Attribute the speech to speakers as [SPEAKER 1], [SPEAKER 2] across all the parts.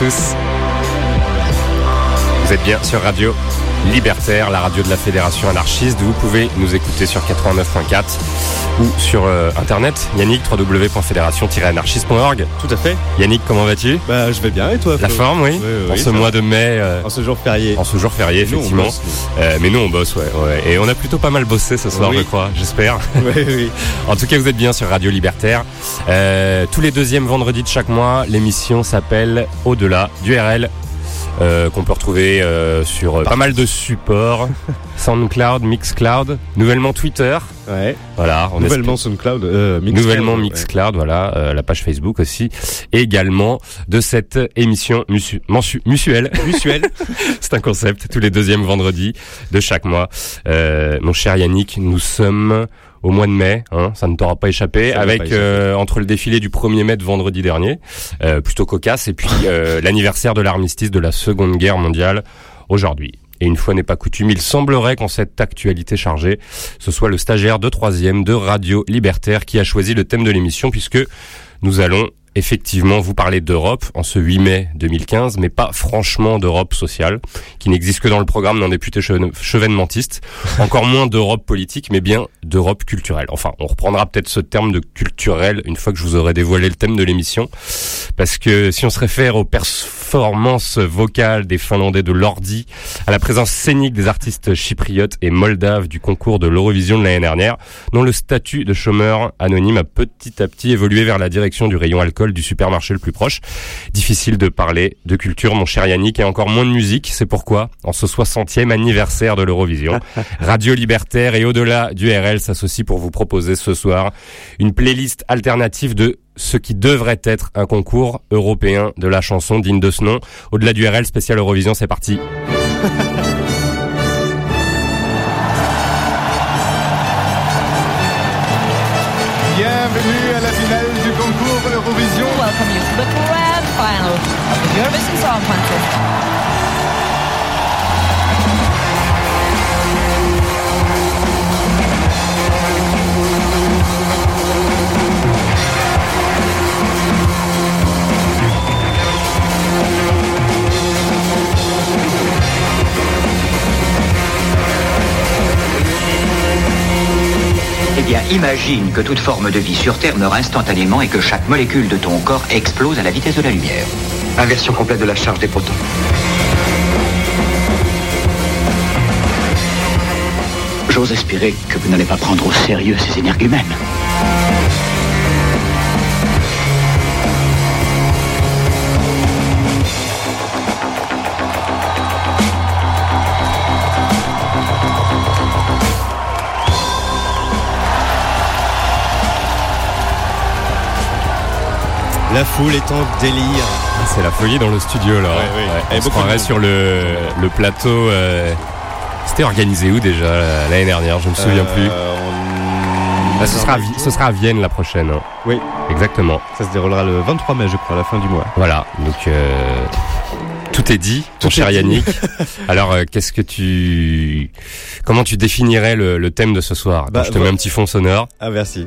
[SPEAKER 1] Vous êtes bien sur Radio La radio de la Fédération anarchiste. Vous pouvez nous écouter sur 89.4 ou sur euh, internet, Yannick, www.fédération-anarchiste.org.
[SPEAKER 2] Tout à fait.
[SPEAKER 1] Yannick, comment vas-tu?
[SPEAKER 2] Bah, je vais bien et toi
[SPEAKER 1] La forme, oui. En ce mois de mai.
[SPEAKER 2] Euh, en ce jour férié.
[SPEAKER 1] En ce jour férié, effectivement. Euh, mais nous, on bosse, ouais, ouais. Et on a plutôt pas mal bossé ce soir, je crois, j'espère.
[SPEAKER 2] Oui, oui.
[SPEAKER 1] en tout cas, vous êtes bien sur Radio Libertaire. tous les deuxièmes vendredis de chaque mois, l'émission s'appelle Au-delà du RL. Euh, qu'on peut retrouver euh, sur pas mal de supports, SoundCloud, Mixcloud, nouvellement Twitter.
[SPEAKER 2] Ouais.
[SPEAKER 1] Voilà.
[SPEAKER 2] On nouvellement SoundCloud,
[SPEAKER 1] euh, Mixcloud, nouvellement Mixcloud, voilà, euh, la page Facebook aussi. Et également de cette émission musu. Mutuelle. C'est un concept tous les deuxièmes vendredis de chaque mois. mon cher Yannick, nous sommes au mois de mai, hein, ça ne t'aura pas échappé, avec euh, entre le défilé du 1er mai de vendredi dernier, euh, plutôt cocasse, et puis euh, l'anniversaire de l'armistice de la Seconde Guerre mondiale aujourd'hui. Et une fois n'est pas coutume, il semblerait qu'en cette actualité chargée, ce soit le stagiaire de troisième de Radio Libertaire qui a choisi le thème de l'émission, puisque nous allons effectivement vous parler d'Europe en ce 8 mai 2015, mais pas franchement d'Europe sociale, qui n'existe que dans le programme d'un député chevènementiste, encore moins d'Europe politique, mais bien d'Europe culturelle. Enfin, on reprendra peut-être ce terme de culturel une fois que je vous aurai dévoilé le thème de l'émission, parce que si on se réfère aux performances vocales des Finlandais de l'ordi, à la présence scénique des artistes chypriotes et moldaves du concours de l'Eurovision de l'année dernière, dont le statut de chômeur anonyme a petit à petit évolué vers la direction du rayon alcool du supermarché le plus proche. Difficile de parler de culture, mon cher Yannick, et encore moins de musique. C'est pourquoi, en ce 60e anniversaire de l'Eurovision, Radio Libertaire et au-delà du RL s'associent pour vous proposer ce soir une playlist alternative de ce qui devrait être un concours européen de la chanson digne de ce nom. Au-delà du RL spécial Eurovision, c'est parti.
[SPEAKER 3] Eurovision
[SPEAKER 4] Song Contest.
[SPEAKER 5] Eh bien, imagine que toute forme de vie sur Terre meurt instantanément et que chaque molécule de ton corps explose à la vitesse de la lumière.
[SPEAKER 6] Inversion complète de la charge des protons.
[SPEAKER 5] J'ose espérer que vous n'allez pas prendre au sérieux ces énergumènes.
[SPEAKER 2] La foule est en délire.
[SPEAKER 1] Ah, c'est la folie dans le studio là.
[SPEAKER 2] Ouais, ouais.
[SPEAKER 1] On se croirait sur le, le plateau. Euh, C'était organisé où déjà l'année dernière? Je me souviens
[SPEAKER 2] Euh,
[SPEAKER 1] plus.
[SPEAKER 2] on-
[SPEAKER 1] Ah, ce, sera, ce sera à Vienne la prochaine. hein.
[SPEAKER 2] Oui,
[SPEAKER 1] Exactement.
[SPEAKER 2] ça se déroulera le 23 mai, je crois, à la fin du mois.
[SPEAKER 1] Voilà. Donc euh, tout est dit, mon cher. Yannick. Alors euh, qu'est-ce que tu, comment tu définirais le, le thème de ce soir?
[SPEAKER 2] Bah,
[SPEAKER 1] Je te mets un petit fond sonore.
[SPEAKER 2] Ah, merci.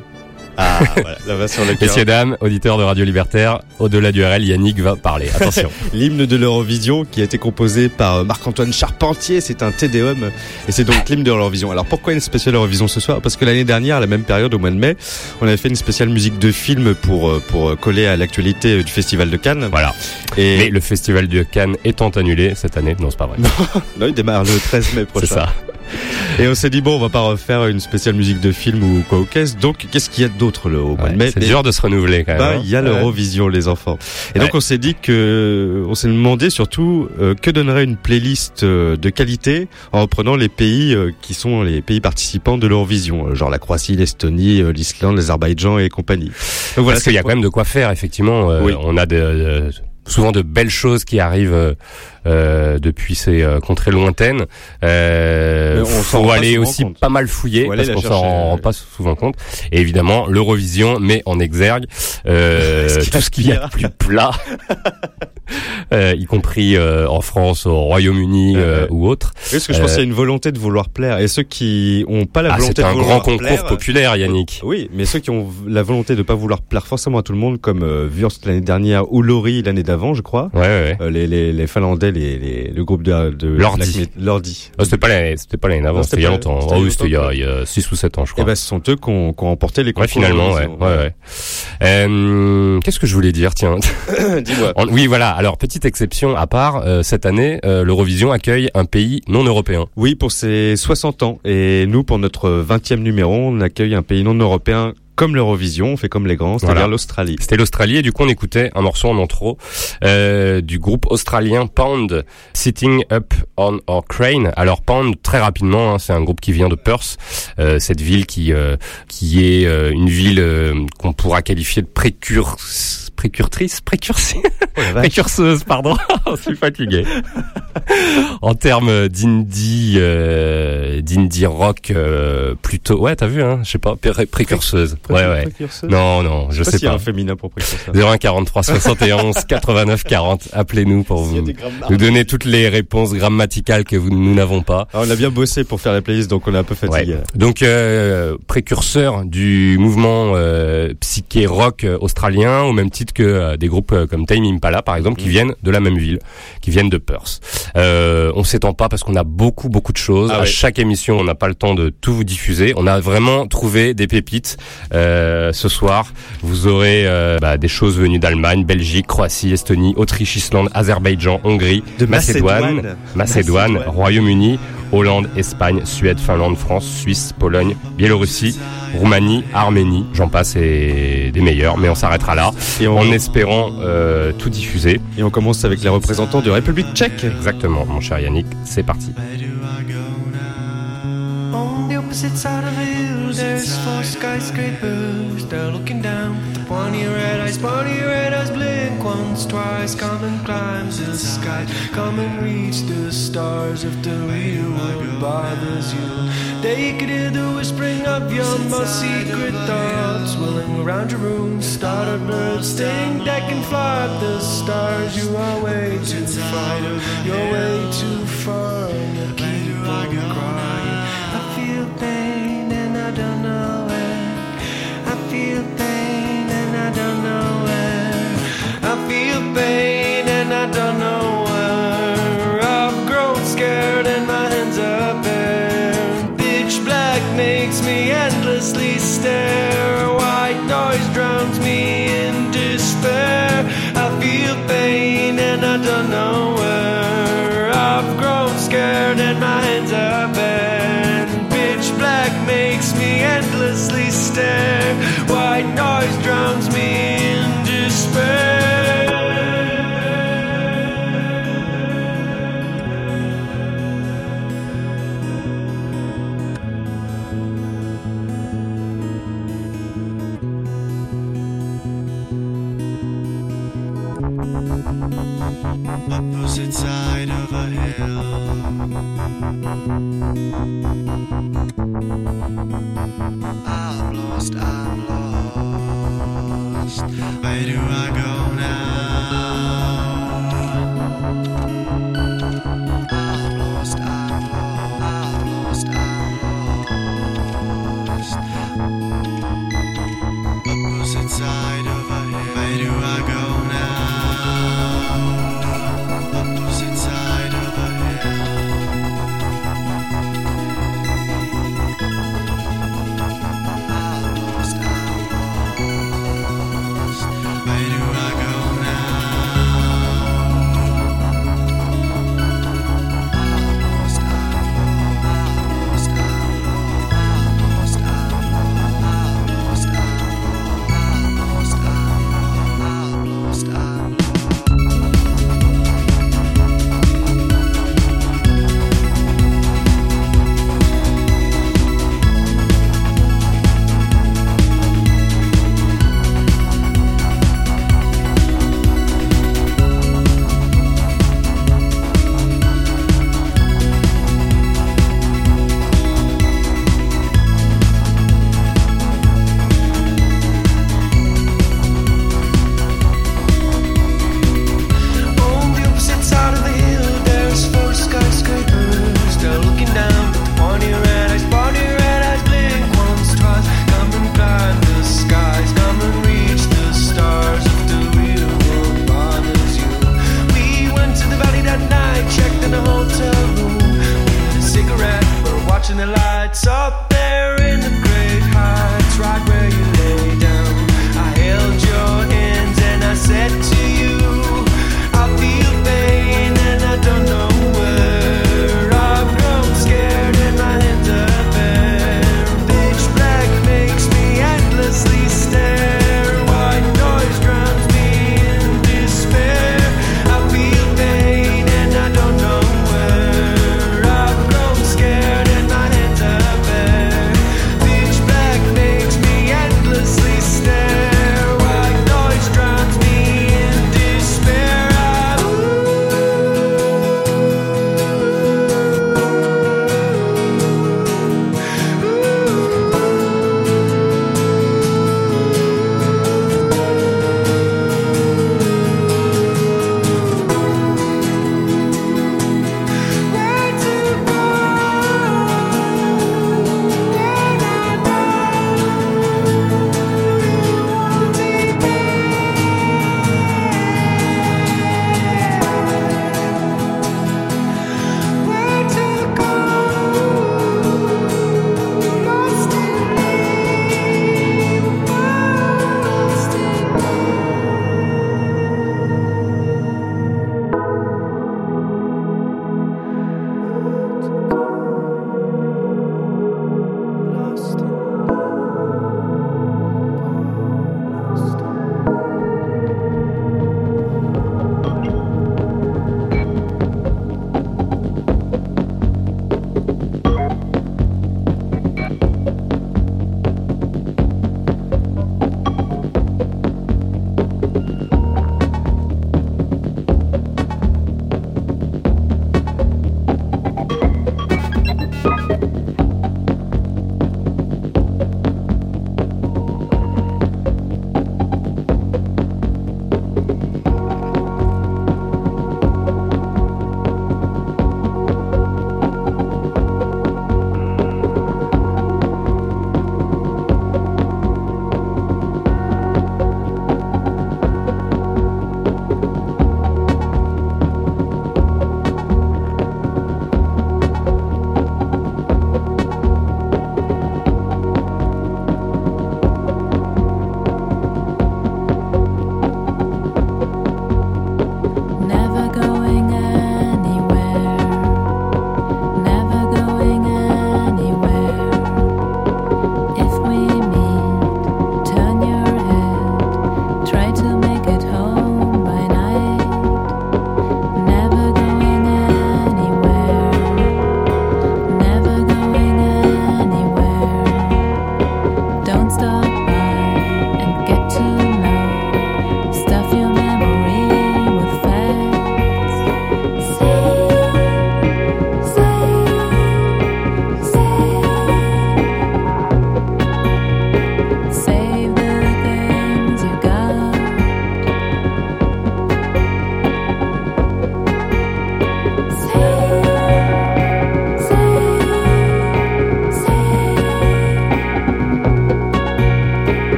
[SPEAKER 2] Ah, voilà, là va sur le cœur.
[SPEAKER 1] Messieurs dames, auditeurs de Radio Libertaire, au-delà du RL, Yannick va parler. Attention.
[SPEAKER 2] L'hymne de l'Eurovision qui a été composé par euh, Marc-Antoine Charpentier, c'est un Tédéum et c'est donc l'hymne de l'Eurovision. Alors pourquoi une spéciale Eurovision ce soir? Parce que l'année dernière, à la même période, au mois de mai, on avait fait une spéciale musique de film pour euh, pour coller à l'actualité euh, du Festival de Cannes.
[SPEAKER 1] voilà.
[SPEAKER 2] Et
[SPEAKER 1] Mais le festival de Cannes étant annulé cette année, non c'est pas vrai.
[SPEAKER 2] non, il démarre le 13 mai prochain.
[SPEAKER 1] C'est ça.
[SPEAKER 2] Et on s'est dit bon, on va pas refaire une spéciale musique de film ou quoi au caisse. Donc qu'est-ce qu'il y a d'autre le au mois de mai
[SPEAKER 1] c'est dur de se renouveler quand même.
[SPEAKER 2] Bah,
[SPEAKER 1] hein.
[SPEAKER 2] il y a l'Eurovision, les enfants. Et donc, on s'est dit que, on s'est demandé surtout euh, que donnerait une playlist euh, de qualité en reprenant les pays euh, qui sont les pays participants de l'Eurovision, genre la Croatie, l'Estonie, euh, l'Islande, l'Azerbaïdjan et compagnie. Donc voilà,
[SPEAKER 1] Parce qu'il y a quand même de quoi faire, effectivement.
[SPEAKER 2] Oui.
[SPEAKER 1] On a de, souvent de belles choses qui arrivent depuis ces euh, contrées lointaines. Euh,
[SPEAKER 2] on
[SPEAKER 1] faut aller aussi
[SPEAKER 2] compte.
[SPEAKER 1] pas mal fouiller parce qu'on s'en rend pas souvent compte. Et évidemment, l'Eurovision met en exergue euh,
[SPEAKER 2] Ce
[SPEAKER 1] tout ce qu'il y a
[SPEAKER 2] de
[SPEAKER 1] plus plat. euh, y compris euh, en France, au Royaume-Uni euh, ou autre.
[SPEAKER 2] Oui, parce que je pense qu'il y a une volonté de vouloir plaire. Et ceux qui ont pas la
[SPEAKER 1] Ah,
[SPEAKER 2] volonté
[SPEAKER 1] c'est
[SPEAKER 2] de
[SPEAKER 1] un
[SPEAKER 2] vouloir
[SPEAKER 1] grand concours
[SPEAKER 2] plaire,
[SPEAKER 1] populaire, Yannick.
[SPEAKER 2] Oui, mais ceux qui ont la volonté de pas vouloir plaire forcément à tout le monde, comme euh, Wurst l'année dernière ou Lori l'année d'avant, je crois.
[SPEAKER 1] Ouais, ouais.
[SPEAKER 2] Euh, les, les, les Finlandais, les, les, le groupe de, de
[SPEAKER 1] Lordi.
[SPEAKER 2] Lordi.
[SPEAKER 1] Oh, c'était pas l'année, c'était pas l'année d'avant, c'était il y a longtemps. Oh oui, c'était il y a,
[SPEAKER 2] longtemps,
[SPEAKER 1] il y a 6 ou 7 ans, je
[SPEAKER 2] Et
[SPEAKER 1] crois.
[SPEAKER 2] ben, ce sont eux qui ont, qui ont remporté les
[SPEAKER 1] Ouais,
[SPEAKER 2] concours.
[SPEAKER 1] finalement, ouais, ouais, ouais. Euh, Qu'est-ce que je voulais dire, tiens
[SPEAKER 2] Dis-moi.
[SPEAKER 1] Oui, voilà. Alors, petite exception à part, euh, cette année, euh, l'Eurovision accueille un pays non européen.
[SPEAKER 2] Oui, pour ses 60 ans. Et nous, pour notre 20e numéro, on accueille un pays non européen comme l'Eurovision, on fait comme les grands, c'est-à-dire
[SPEAKER 1] Voilà.
[SPEAKER 2] l'Australie.
[SPEAKER 1] C'était l'Australie et du coup on écoutait un morceau en intro euh, du groupe australien Pound, Sitting Up on Our Crane. Alors Pound, très rapidement, hein, c'est un groupe qui vient de Perth, euh, cette ville qui euh, qui est euh, une ville euh, qu'on pourra qualifier de précur précurtrice, précursive,
[SPEAKER 2] Oh
[SPEAKER 1] précurseuse, pardon, je suis fatigué. en termes d'indie, euh, d'indie rock, euh, plutôt, ouais, t'as vu, hein, je sais pas, pré- précurseuse, ouais, ouais.
[SPEAKER 2] Précurseur.
[SPEAKER 1] Non, non, je
[SPEAKER 2] Je sais
[SPEAKER 1] sais
[SPEAKER 2] s'il y a
[SPEAKER 1] pas.
[SPEAKER 2] un féminin pour précurseur.
[SPEAKER 1] 01 43 71 89 40. Appelez-nous pour vous nous donner toutes les réponses grammaticales que vous, nous n'avons pas.
[SPEAKER 2] Ah, on a bien bossé pour faire la playlist, donc on est un peu fatigué.
[SPEAKER 1] Ouais. Donc euh, précurseur du mouvement euh, psyché rock australien, au même titre que euh, des groupes euh, comme Tame Impala par exemple, qui
[SPEAKER 2] Mhm.
[SPEAKER 1] viennent de la même ville, qui viennent de Perth. Euh, on s'étend pas parce qu'on a beaucoup beaucoup de choses.
[SPEAKER 2] Ah
[SPEAKER 1] à
[SPEAKER 2] ouais.
[SPEAKER 1] chaque émission, on n'a pas le temps de tout vous diffuser. On a vraiment trouvé des pépites. Euh, ce soir, vous aurez euh, bah, des choses venues d'Allemagne, Belgique, Croatie, Estonie, Autriche, Islande, Azerbaïdjan, Hongrie,
[SPEAKER 2] De
[SPEAKER 1] Macédoine,
[SPEAKER 2] Macédoine.
[SPEAKER 1] Macédoine,
[SPEAKER 2] Macédoine.
[SPEAKER 1] Royaume-Uni, Hollande, Espagne, Suède, Finlande, France, Suisse, Pologne, Biélorussie, Roumanie, Arménie, j'en passe et des meilleurs, mais on s'arrêtera là,
[SPEAKER 2] Et on,
[SPEAKER 1] en espérant euh, tout diffuser.
[SPEAKER 2] et on commence avec les représentants de République tchèque.
[SPEAKER 1] Exactement, mon cher Yannick, c'est parti.
[SPEAKER 7] On the opposite side of there's four skyscrapers. They're looking down pointy red eyes, pointy red eyes blink once, twice. Come and climb the sky, come and reach the stars if the real world bothers you. They could hear the whispering of your most secret thoughts, whirling around your room. Start a bird sting that can fly up the stars. You are way too far, you're way too far, feel pain and I don't know where. I've grown scared and my hands are bare. Pitch black makes me endlessly stare. White noise drowns me in despair. I feel pain and I don't know where. I've grown scared and my hands are bare. Pitch black makes me endlessly stare. White noise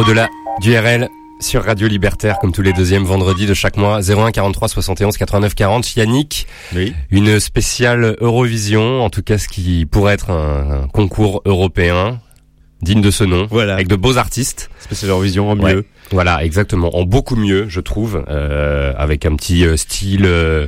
[SPEAKER 1] Au-delà du RL sur Radio Libertaire, comme tous les deuxièmes vendredis de chaque mois, 01 43 71 89 40. Yannick,
[SPEAKER 2] Oui.
[SPEAKER 1] une spéciale Eurovision, en tout cas ce qui pourrait être un, un concours européen digne de ce nom,
[SPEAKER 2] Voilà.
[SPEAKER 1] avec de beaux artistes.
[SPEAKER 2] Spécial Eurovision en
[SPEAKER 1] Ouais.
[SPEAKER 2] mieux.
[SPEAKER 1] Voilà, exactement. En beaucoup mieux, je trouve, euh, avec un petit euh, style euh,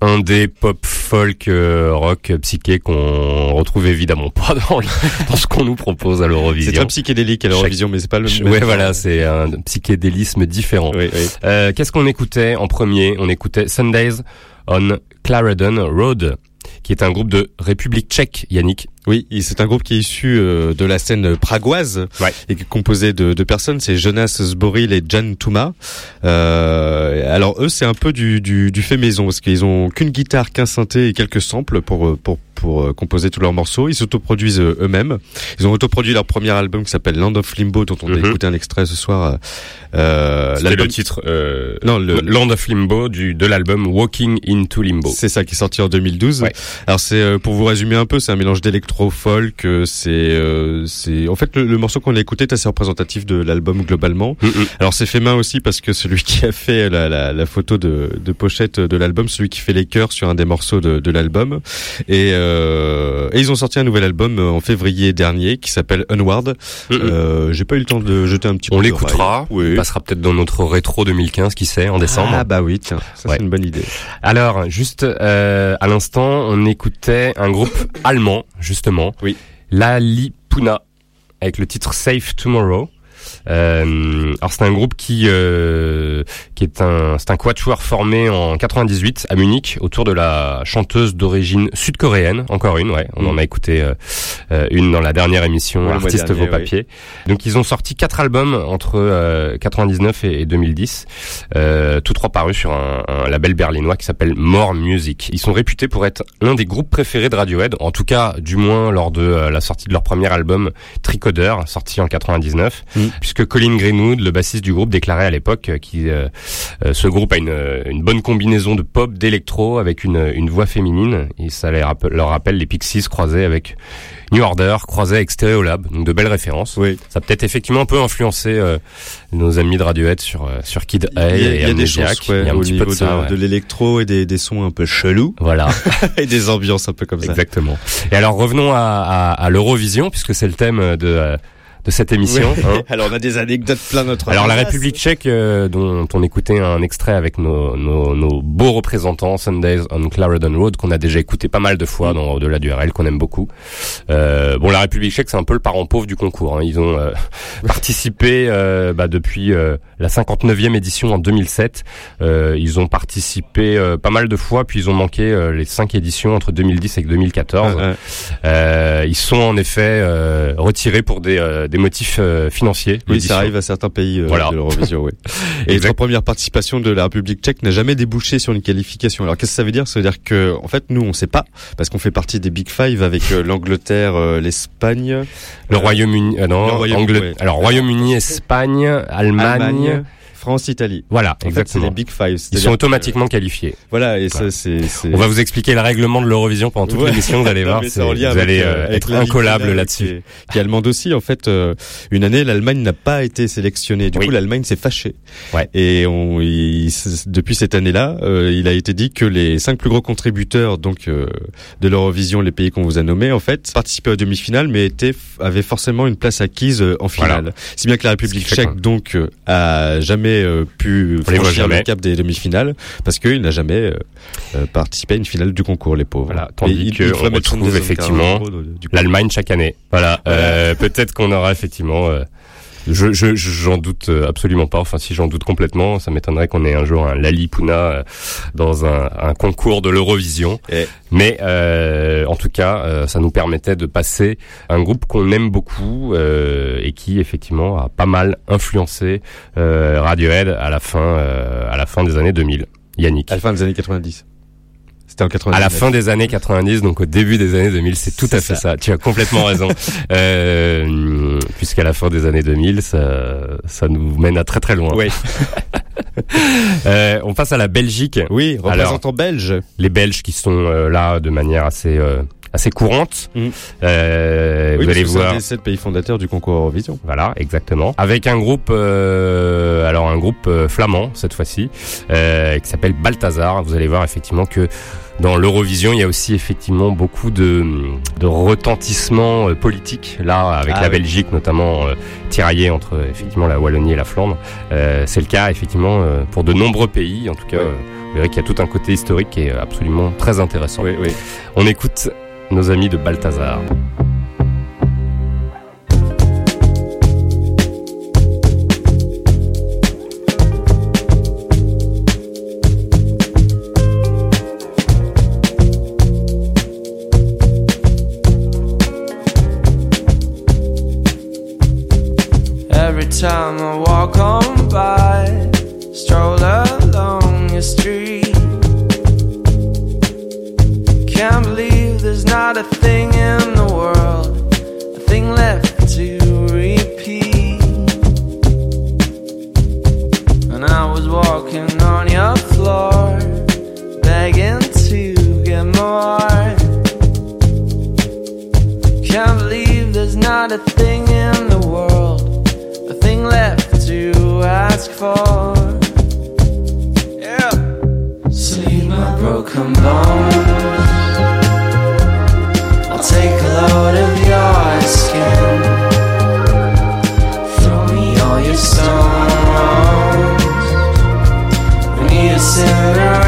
[SPEAKER 1] indé, pop, folk, euh, rock, euh, psyché qu'on retrouve évidemment pas dans, le- dans ce qu'on nous propose à
[SPEAKER 2] C'est
[SPEAKER 1] l'Eurovision.
[SPEAKER 2] très psychédélique à l'Eurovision, mais c'est pas le même.
[SPEAKER 1] Ouais, voilà, c'est un psychédélisme différent.
[SPEAKER 2] Oui, oui.
[SPEAKER 1] Euh, Qu'est-ce qu'on écoutait en premier? On écoutait Sundays on Clarendon Road, qui est un groupe de République tchèque, Yannick.
[SPEAKER 2] Oui, c'est un groupe qui est issu euh, de la scène pragoise
[SPEAKER 1] Ouais.
[SPEAKER 2] et qui est composé de, de personnes. C'est Jonas Zboril et Jan Touma. Euh, alors eux, c'est un peu du, du, du fait maison parce qu'ils ont qu'une guitare, qu'un synthé et quelques samples pour euh, pour pour euh, composer tous leurs morceaux. Ils s'autoproduisent eux-mêmes. Ils ont autoproduit leur premier album qui s'appelle Land of Limbo, dont on a
[SPEAKER 1] Mhm.
[SPEAKER 2] écouté un extrait ce soir. Euh,
[SPEAKER 1] C'était le titre euh,
[SPEAKER 2] Non, le-
[SPEAKER 1] Land of Limbo du, de l'album Walking into Limbo.
[SPEAKER 2] C'est ça qui est sorti en 2012.
[SPEAKER 1] Ouais.
[SPEAKER 2] Alors c'est pour vous résumer un peu, c'est un mélange d'électro folk. euh, C'est euh, c'est en fait le, le morceau qu'on a écouté est assez représentatif de l'album globalement.
[SPEAKER 1] Mm, mm.
[SPEAKER 2] Alors c'est fait main aussi parce que celui qui a fait la, la, la photo de, de pochette de l'album, celui qui fait les chœurs sur un des morceaux de, de l'album. Et, euh, et ils ont sorti un nouvel album euh, en février dernier qui s'appelle Unward.
[SPEAKER 1] Mm, mm.
[SPEAKER 2] Euh, J'ai pas eu le temps de jeter un petit.
[SPEAKER 1] On
[SPEAKER 2] coup
[SPEAKER 1] l'écoutera.
[SPEAKER 2] d'oreille.
[SPEAKER 1] Il
[SPEAKER 2] Oui.
[SPEAKER 1] passera peut-être dans notre rétro 2015, qui sait, en décembre.
[SPEAKER 2] Ah bah oui, tiens, ça
[SPEAKER 1] Ouais.
[SPEAKER 2] c'est une bonne idée.
[SPEAKER 1] Alors, juste euh, à l'instant, on écoutait un groupe allemand, justement.
[SPEAKER 2] Oui.
[SPEAKER 1] La Lipuna, avec le titre Safe Tomorrow. Euh, alors c'est un groupe qui euh, qui est un c'est un quatuor formé en 98 à Munich autour de la chanteuse d'origine sud-coréenne encore une ouais on
[SPEAKER 2] Mm.
[SPEAKER 1] en a écouté euh, une dans la dernière émission
[SPEAKER 2] Ouais,
[SPEAKER 1] artiste
[SPEAKER 2] dernier,
[SPEAKER 1] vos
[SPEAKER 2] oui.
[SPEAKER 1] papiers donc ils ont sorti quatre albums entre euh, 99 et, et 2010 euh, tous trois parus sur un, un label berlinois qui s'appelle More Music. Ils sont réputés pour être l'un des groupes préférés de Radiohead, en tout cas du moins lors de la sortie de leur premier album Tricoder, sorti en 99,
[SPEAKER 2] Mm.
[SPEAKER 1] puisque Colin Greenwood, le bassiste du groupe, déclarait à l'époque euh, qu'il euh, euh, ce groupe a une, une bonne combinaison de pop, d'électro avec une, une voix féminine, et ça les rappel- leur rappelle les Pixies croisés avec New Order, croisés avec Stereolab, donc de belles références.
[SPEAKER 2] Oui.
[SPEAKER 1] Ça a peut-être effectivement un peu influencé euh, nos amis de Radiohead sur euh, sur Kid A
[SPEAKER 2] Il y a,
[SPEAKER 1] et
[SPEAKER 2] il y a des choses ouais,
[SPEAKER 1] Il y a un
[SPEAKER 2] au
[SPEAKER 1] petit
[SPEAKER 2] niveau
[SPEAKER 1] peu de ça. ouais.
[SPEAKER 2] de l'électro et des, des sons un peu chelous
[SPEAKER 1] Voilà,
[SPEAKER 2] et des ambiances un peu comme ça.
[SPEAKER 1] exactement. Et alors revenons à, à, à l'Eurovision puisque c'est le thème de euh, de cette émission. Hein.
[SPEAKER 2] Alors on a des anecdotes plein notre
[SPEAKER 1] Alors la. République tchèque, euh, dont on écoutait un extrait avec nos, nos, nos beaux représentants, Sundays on Clarendon Road, qu'on a déjà écouté pas mal de fois dans Au-delà du RL, qu'on aime beaucoup. Euh, bon, la République tchèque, c'est un peu le parent pauvre du concours. hein. Ils ont euh, participé euh, bah, depuis euh, la 59e édition en 2007. Euh, ils ont participé euh, pas mal de fois, puis ils ont manqué euh, les cinq éditions entre 2010 et 2014.
[SPEAKER 2] Ouais, ouais.
[SPEAKER 1] Euh, ils sont en effet euh, retirés pour des, euh, des motifs euh, financiers.
[SPEAKER 2] Oui, ça arrive à certains pays euh,
[SPEAKER 1] Voilà.
[SPEAKER 2] de l'Eurovision, oui. Et
[SPEAKER 1] Exact.
[SPEAKER 2] la première participation de la République tchèque n'a jamais débouché sur une qualification. Alors qu'est-ce que ça veut dire? Ça veut dire que, en fait, nous, on sait pas, parce qu'on fait partie des Big Five avec euh, l'Angleterre, l'Espagne,
[SPEAKER 1] Le Royaume-Uni, non,
[SPEAKER 2] le Royaume- ouais.
[SPEAKER 1] alors Royaume-Uni, Espagne, Allemagne,
[SPEAKER 2] Allemagne, France, Italie.
[SPEAKER 1] voilà,
[SPEAKER 2] En fait, c'est
[SPEAKER 1] exactement.
[SPEAKER 2] les Big Five.
[SPEAKER 1] Ils sont
[SPEAKER 2] que-
[SPEAKER 1] automatiquement qualifiés.
[SPEAKER 2] Voilà, et
[SPEAKER 1] Voilà.
[SPEAKER 2] ça, c'est.
[SPEAKER 1] On va vous expliquer le règlement de l'Eurovision pendant toute
[SPEAKER 2] Ouais.
[SPEAKER 1] l'émission, vous allez
[SPEAKER 2] Non,
[SPEAKER 1] voir, vous allez
[SPEAKER 2] euh,
[SPEAKER 1] euh, être incollable là-dessus.
[SPEAKER 2] Qui, allemande aussi. En fait, euh, une année, l'Allemagne n'a pas été sélectionnée. Du
[SPEAKER 1] Oui.
[SPEAKER 2] coup, l'Allemagne s'est fâchée.
[SPEAKER 1] Ouais.
[SPEAKER 2] Et on, il- depuis cette année-là, euh, il a été dit que les cinq plus gros contributeurs donc euh, de l'Eurovision, les pays qu'on vous a nommés, en fait, participaient aux demi-finales, mais étaient avaient forcément une place acquise euh, en finale.
[SPEAKER 1] Voilà.
[SPEAKER 2] Si bien que la République
[SPEAKER 1] fait
[SPEAKER 2] tchèque donc euh, a jamais euh, pu
[SPEAKER 1] On
[SPEAKER 2] franchir
[SPEAKER 1] jamais.
[SPEAKER 2] le cap des demi-finales parce qu'il n'a jamais euh, euh, participé à une finale du concours, les pauvres.
[SPEAKER 1] Voilà, tandis
[SPEAKER 2] Et il-
[SPEAKER 1] que
[SPEAKER 2] il
[SPEAKER 1] on
[SPEAKER 2] ferait mettre
[SPEAKER 1] retrouve effectivement. L'Allemagne chaque année. Voilà. Peut-être qu'on aura effectivement. Je je- j'en doute euh, absolument pas. Enfin, si j'en doute complètement, ça m'étonnerait qu'on ait un jour un Lalipuna euh, dans un, un concours de l'Eurovision.
[SPEAKER 2] Et-
[SPEAKER 1] Mais euh, en tout cas, euh, ça nous permettait de passer un groupe qu'on aime beaucoup euh, et qui effectivement a pas mal influencé euh, Radiohead à la fin euh, à la fin des années 2000. Yannick.
[SPEAKER 2] À la fin des années 90. C'était en 90.
[SPEAKER 1] À la fin des années 90, donc au début des années 2000, c'est tout à
[SPEAKER 2] C'est
[SPEAKER 1] fait
[SPEAKER 2] ça.
[SPEAKER 1] ça. Tu as complètement raison. euh, Puisqu'à la fin des années 2000, ça, ça nous mène à très très loin.
[SPEAKER 2] Oui.
[SPEAKER 1] Euh, on passe à la Belgique.
[SPEAKER 2] Oui, représentant belge.
[SPEAKER 1] Les Belges qui sont euh, là de manière assez euh, assez courante.
[SPEAKER 2] Mhm.
[SPEAKER 1] Euh,
[SPEAKER 2] Oui,
[SPEAKER 1] vous allez
[SPEAKER 2] c'est
[SPEAKER 1] voir.
[SPEAKER 2] des sept pays fondateurs du concours Eurovision.
[SPEAKER 1] Voilà, exactement. Avec un groupe, euh, alors un groupe euh, flamand cette fois-ci, euh, qui s'appelle Balthazar. Vous allez voir effectivement que dans l'Eurovision, il y a aussi effectivement beaucoup de, de retentissement euh, politique. Là, avec
[SPEAKER 2] Ah
[SPEAKER 1] la
[SPEAKER 2] oui.
[SPEAKER 1] Belgique notamment euh, tiraillée entre effectivement la Wallonie et la Flandre. Euh, c'est le cas effectivement pour de nombreux pays. En tout cas, vous verrez qu'il y a tout un côté historique qui est absolument très intéressant.
[SPEAKER 2] Oui, oui.
[SPEAKER 1] On écoute nos amis de Balthazar.
[SPEAKER 7] Time I walk on by, stroll along your street. Can't believe there's not a thing in the world, a thing left to repeat. And I was walking on your floor, begging to get more. Can't believe there's not a thing in the world, left to ask for. Yeah. Sleep my broken bones. I'll take a load of your skin. Throw me all your stones. We need to sit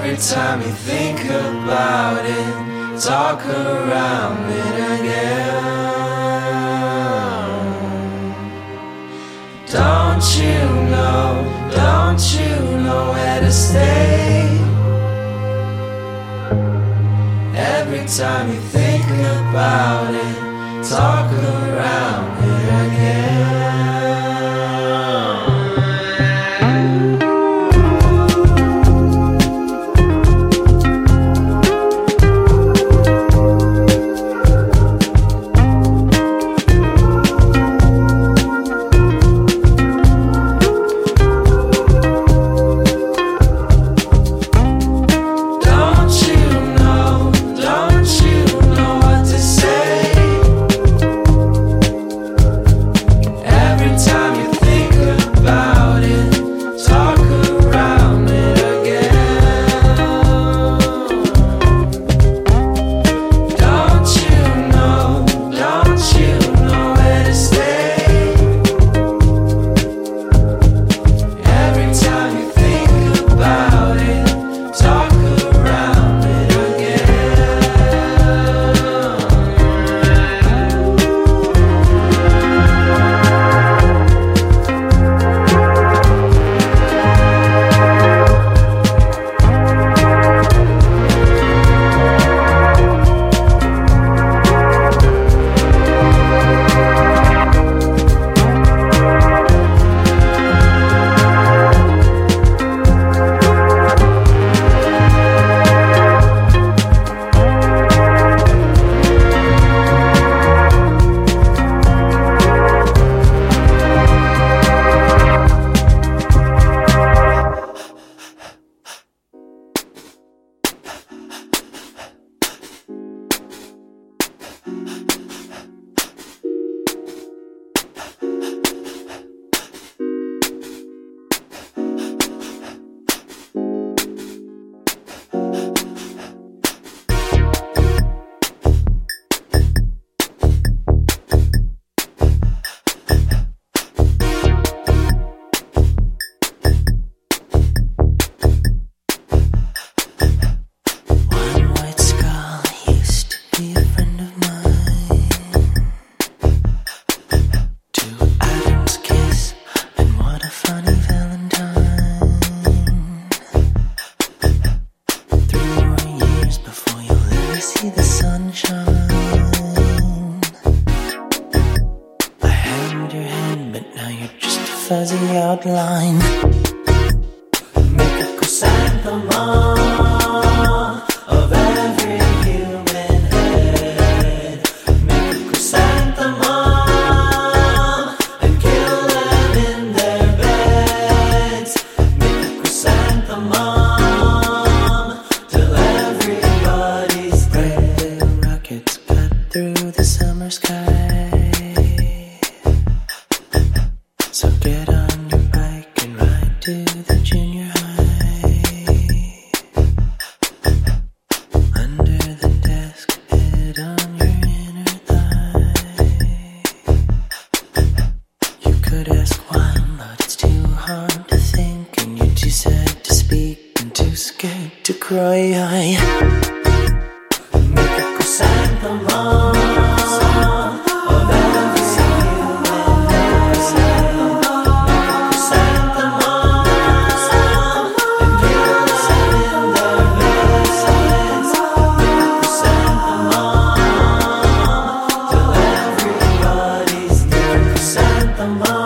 [SPEAKER 7] Every time you think about it, talk around it again. Don't you know? Don't you know where to stay? Every time you think about it, talk around
[SPEAKER 8] I'm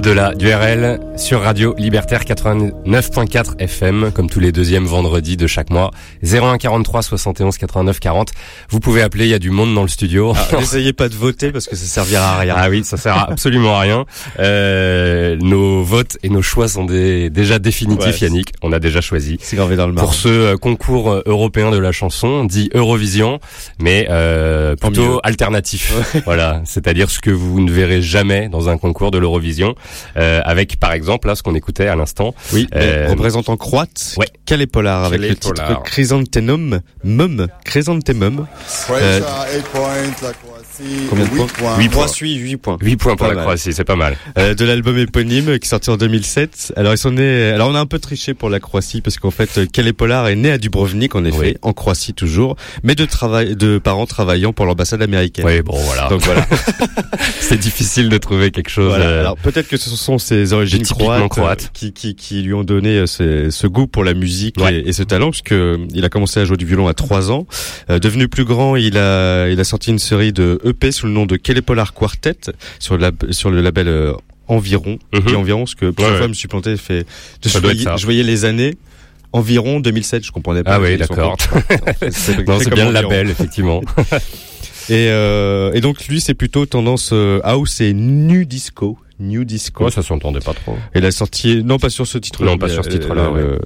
[SPEAKER 1] Au-delà du RL sur Radio Libertaire 89.4 FM, comme tous les deuxièmes vendredis de chaque mois. 01 43 71 89 40. Vous pouvez appeler, il y a du monde dans le studio.
[SPEAKER 2] Ah, N'essayez pas de voter parce que ça servira à rien.
[SPEAKER 1] Ah oui, ça sert à absolument à rien. Euh, nos votes et nos choix sont des- déjà définitifs,
[SPEAKER 2] Ouais,
[SPEAKER 1] Yannick. On a déjà choisi.
[SPEAKER 2] C'est gravé dans le marbre.
[SPEAKER 1] Pour ce euh, concours euh, européen de la chanson, dit Eurovision, mais euh, plutôt
[SPEAKER 2] mieux.
[SPEAKER 1] alternatif. voilà, c'est-à-dire ce que vous ne verrez jamais dans un concours de l'Eurovision, euh, avec par exemple là ce qu'on écoutait à l'instant.
[SPEAKER 2] Oui,
[SPEAKER 1] Euh,
[SPEAKER 2] représentant croate,
[SPEAKER 1] ouais.
[SPEAKER 2] Calais Polar avec
[SPEAKER 1] Calais
[SPEAKER 2] le titre. Chrysanthemum, Mum, Chrysanthemum. Euh, Combien de points
[SPEAKER 1] Huit points.
[SPEAKER 2] Suit 8 points.
[SPEAKER 1] 8 points pour la. Croatie, c'est pas mal.
[SPEAKER 2] Euh, de l'album éponyme qui est sorti en 2007. Alors ils sont nés. Alors on a un peu triché pour la Croatie parce qu'en fait Calais Polar est né à Dubrovnik en effet,
[SPEAKER 1] Oui.
[SPEAKER 2] en Croatie toujours, mais de travail de parents travaillant pour l'ambassade américaine.
[SPEAKER 1] Oui, bon voilà.
[SPEAKER 2] Donc voilà.
[SPEAKER 1] c'est difficile de trouver quelque chose.
[SPEAKER 2] Voilà.
[SPEAKER 1] euh,
[SPEAKER 2] Alors peut-être que ce sont ses origines croates,
[SPEAKER 1] croates.
[SPEAKER 2] euh, qui, qui, qui lui ont donné euh, ce, ce goût pour la musique
[SPEAKER 1] Ouais.
[SPEAKER 2] et, et ce talent, parce que euh, il a commencé à jouer du violon à trois ans. Euh, devenu plus grand, il a il a sorti une série de EP sous le nom de Kelly Polar Quartet sur le sur le label euh, Environ.
[SPEAKER 1] Mhm.
[SPEAKER 2] Je dis Environ, parce que plusieurs
[SPEAKER 1] Ouais,
[SPEAKER 2] fois
[SPEAKER 1] ouais.
[SPEAKER 2] je me suis planté. Fait, je, voyais,
[SPEAKER 1] ça.
[SPEAKER 2] je voyais les années. Environ 2007, je comprenais pas.
[SPEAKER 1] Ah oui, d'accord.
[SPEAKER 2] c'est
[SPEAKER 1] bien le
[SPEAKER 2] Environ.
[SPEAKER 1] label, effectivement.
[SPEAKER 2] Et, euh, et donc lui, c'est plutôt tendance euh, house et nu disco. New disco.
[SPEAKER 1] Ouais, ça s'entendait pas trop.
[SPEAKER 2] Et la sortie, non pas sur ce titre.
[SPEAKER 1] Non, pas sur ce titre-là,
[SPEAKER 2] Le,
[SPEAKER 1] ouais.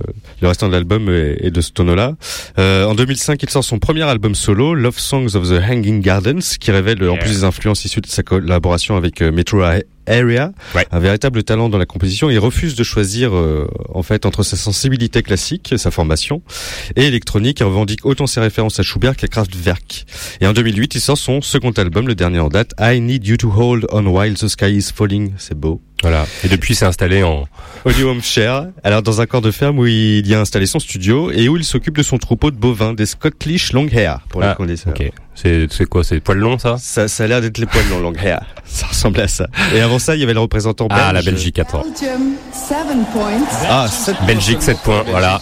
[SPEAKER 2] le- restant de l'album est, de ce tonneau-là. Euh, en 2005, il sort son premier album solo, Love Songs of the Hanging Gardens, qui révèle en plus des influences issues de sa collaboration avec euh, Metro Area,
[SPEAKER 1] Ouais.
[SPEAKER 2] un véritable talent dans la composition. Il refuse de choisir euh, en fait entre sa sensibilité classique, sa formation, et électronique. Il revendique autant ses références à Schubert qu'à Kraftwerk. Et en 2008, il sort son second album, le dernier en date, I Need You to Hold On While the Sky Is Falling. C'est beau.
[SPEAKER 1] Voilà. Et depuis, c'est installé en.
[SPEAKER 2] Audio Home Share, alors dans un corps de ferme où il y a installé son studio et où il s'occupe de son troupeau de bovins, des Scottish Longhair pour les
[SPEAKER 1] Ah,
[SPEAKER 2] connaisseurs.
[SPEAKER 1] Ok. C'est c'est quoi C'est poil long ça?
[SPEAKER 2] Ça, ça a l'air d'être les poils longs, Longhair. Ça ressemble à ça. Et avant ça, il y avait le représentant belge.
[SPEAKER 1] Ah, la Belgique, attends.
[SPEAKER 9] Belgium, seven points.
[SPEAKER 2] Ah, sept
[SPEAKER 1] Belgique 7 points, voilà.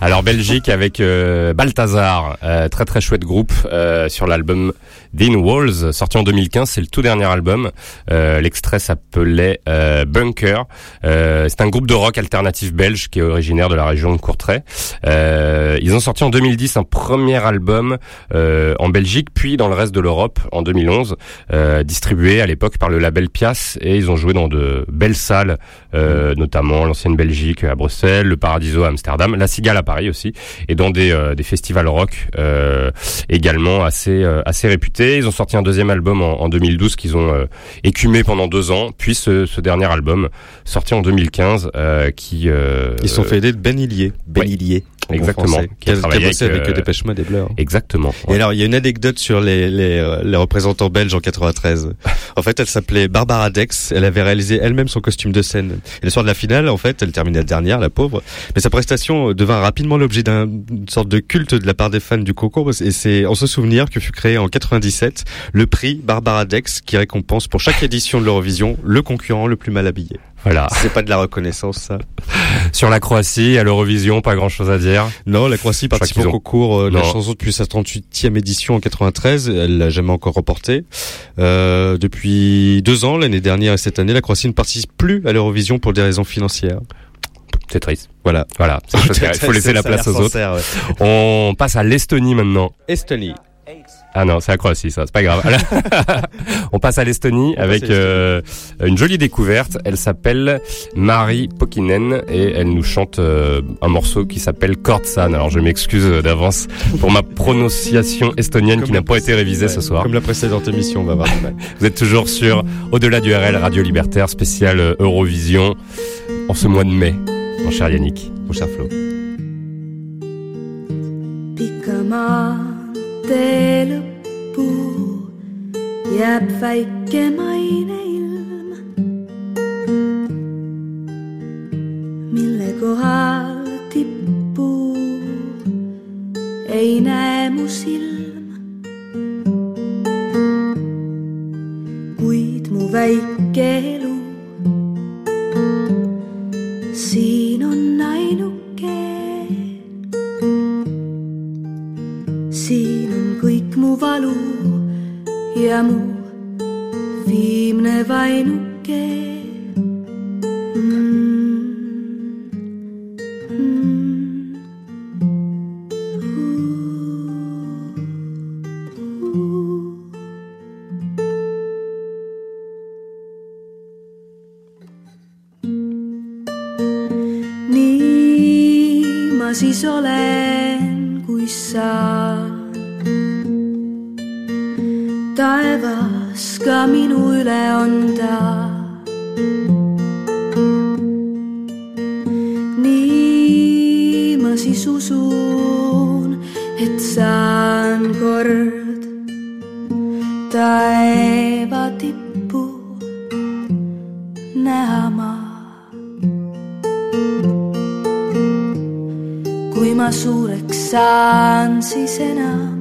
[SPEAKER 1] Alors Belgique avec euh, Balthazar, euh, très très chouette groupe euh, sur l'album Dean Walls, sorti en 2015, c'est le tout dernier album. Euh, L'extrait s'appelait euh, Bunker. Euh, c'est un groupe de rock alternatif belge qui est originaire de la région de Courtrai. Ils ont sorti en 2010 un premier album en Belgique, puis dans le reste de l'Europe en 2011, euh, distribué à l'époque par le label Pias, et ils ont joué dans de belles salles, notamment l'ancienne Belgique à Bruxelles, le Paradiso à Amsterdam, la Cigale à Paris aussi, et dans des, festivals rock également assez réputés. Ils ont sorti un deuxième album en, en 2012 qu'ils ont euh, écumé pendant deux ans, puis ce, ce dernier album sorti en 2015 euh, qui euh,
[SPEAKER 2] Ils se sont fait aider de Ben Hillier. Ben. Hillier.
[SPEAKER 1] Exactement. Qui a travaillé
[SPEAKER 2] bossé
[SPEAKER 1] avec,
[SPEAKER 2] avec,
[SPEAKER 1] euh,
[SPEAKER 2] Dépêche Mode et Blur.
[SPEAKER 1] exactement.
[SPEAKER 2] Et alors, il y a une anecdote sur les, les, les représentants belges en 93. En fait, elle s'appelait Barbara Dex. Elle avait réalisé elle-même son costume de scène. Et le soir de la finale, en fait, elle terminait dernière, la pauvre. Mais sa prestation devint rapidement l'objet d'un- d'une sorte de culte de la part des fans du concours. Et c'est en ce souvenir que fut créé en 97 le prix Barbara Dex qui récompense pour chaque édition de l'Eurovision le concurrent le plus mal habillé.
[SPEAKER 1] Voilà.
[SPEAKER 2] C'est pas de la reconnaissance, ça.
[SPEAKER 1] Sur la Croatie, à l'Eurovision, pas grand chose à dire.
[SPEAKER 2] Non, la Croatie participe au
[SPEAKER 1] ont-
[SPEAKER 2] concours euh, de la chanson depuis sa 38e édition en 93. Elle l'a jamais encore remporté. Euh, depuis deux ans, l'année dernière et cette année, la Croatie ne participe plus à l'Eurovision pour des raisons financières.
[SPEAKER 1] C'est triste.
[SPEAKER 2] Voilà.
[SPEAKER 1] Voilà. Il faut laisser la place aux autres.
[SPEAKER 2] ouais.
[SPEAKER 1] On passe à l'Estonie maintenant.
[SPEAKER 2] Estonie.
[SPEAKER 1] Ah non, c'est la Croatie, ça, c'est pas grave. On passe à l'Estonie avec
[SPEAKER 2] à
[SPEAKER 1] euh, une jolie découverte. Elle s'appelle Marie Pokinen et elle nous chante euh, un morceau qui s'appelle Kortsan. Alors je m'excuse d'avance pour ma prononciation estonienne qui n'a pas été révisée ce soir.
[SPEAKER 2] Comme la précédente émission, on va voir.
[SPEAKER 1] Vous êtes toujours sur Au-delà du RL Radio Libertaire spécial euh, Eurovision en ce mois de mai, mon cher Yannick, mon cher Flo.
[SPEAKER 10] Pikamaantee lõppu jääb väike maine ilm, mille kohal tippu ei näe mu silm. kuid mu väike elu siin on ainuke on kõik mu valu ja mu viimne vainuke ka minu üle on ta. nii ma siis usun, et saan kord taeva tippu näha ma. kui ma suureks saan, siis enam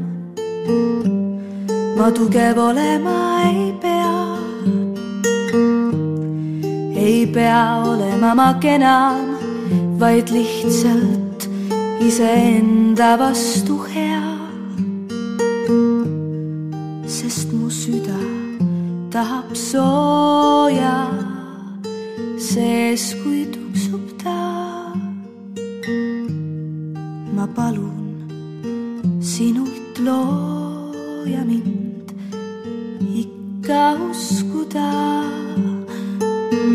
[SPEAKER 10] ma tugev olema ei ei pea olema ma kenam, vaid lihtsalt iseenda vastu hea. sest mu süda tahab sooja sees, kui tuksub ta ma palun sinult looja mind ikka uskuda ma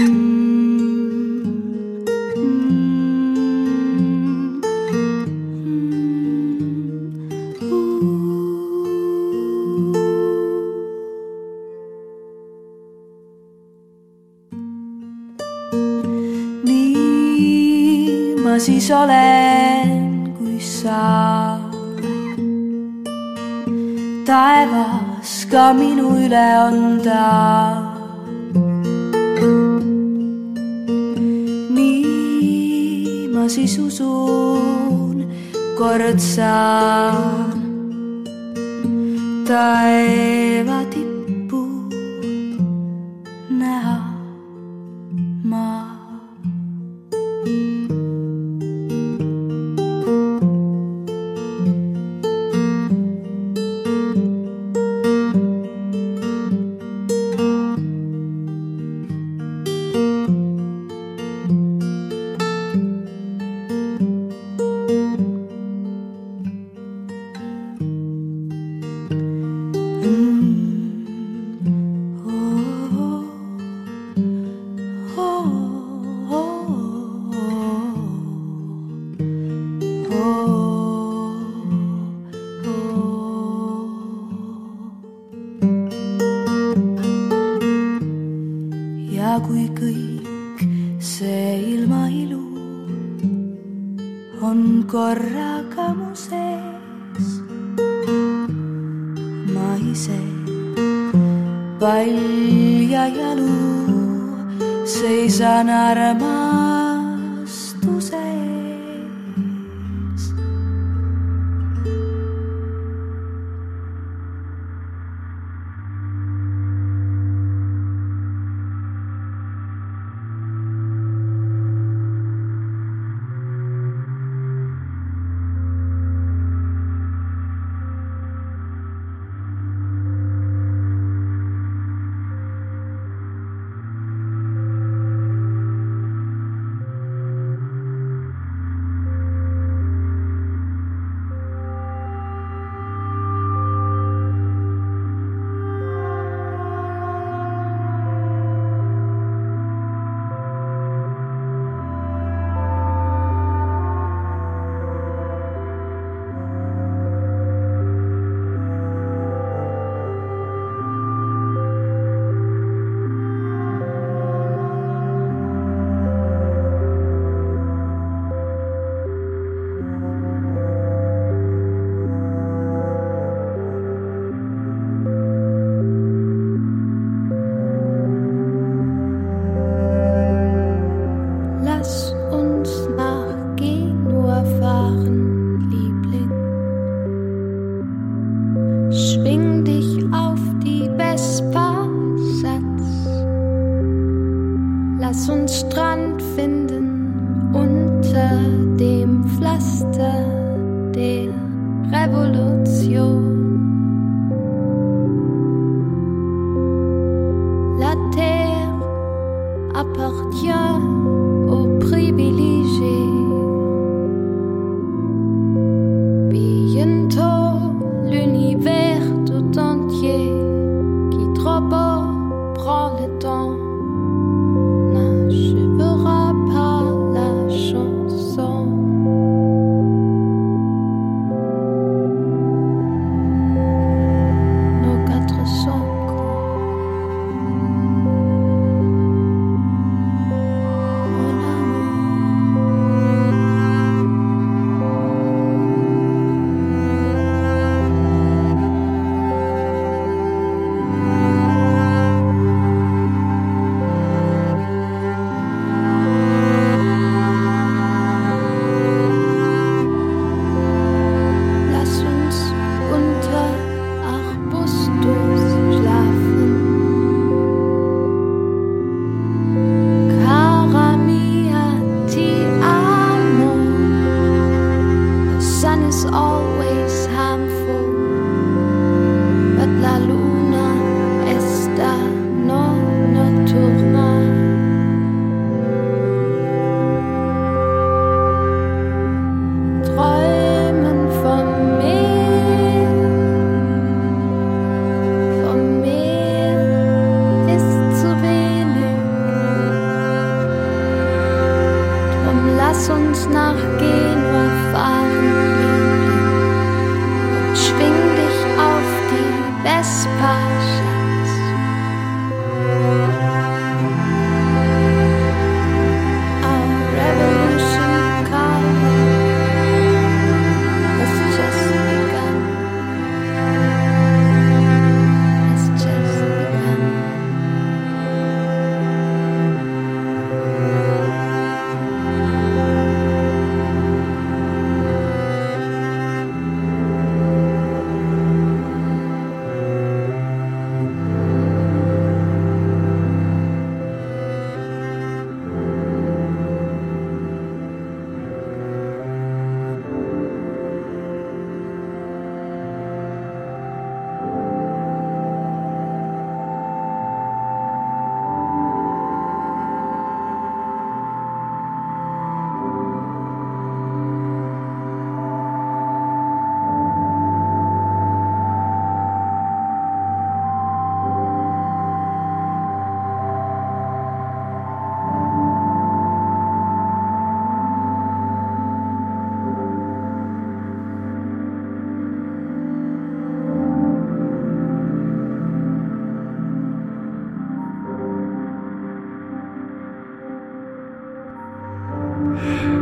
[SPEAKER 10] siis olen, kui sa taevas ka minu üle on ta. Siis usun, kord saan. Taeva tippu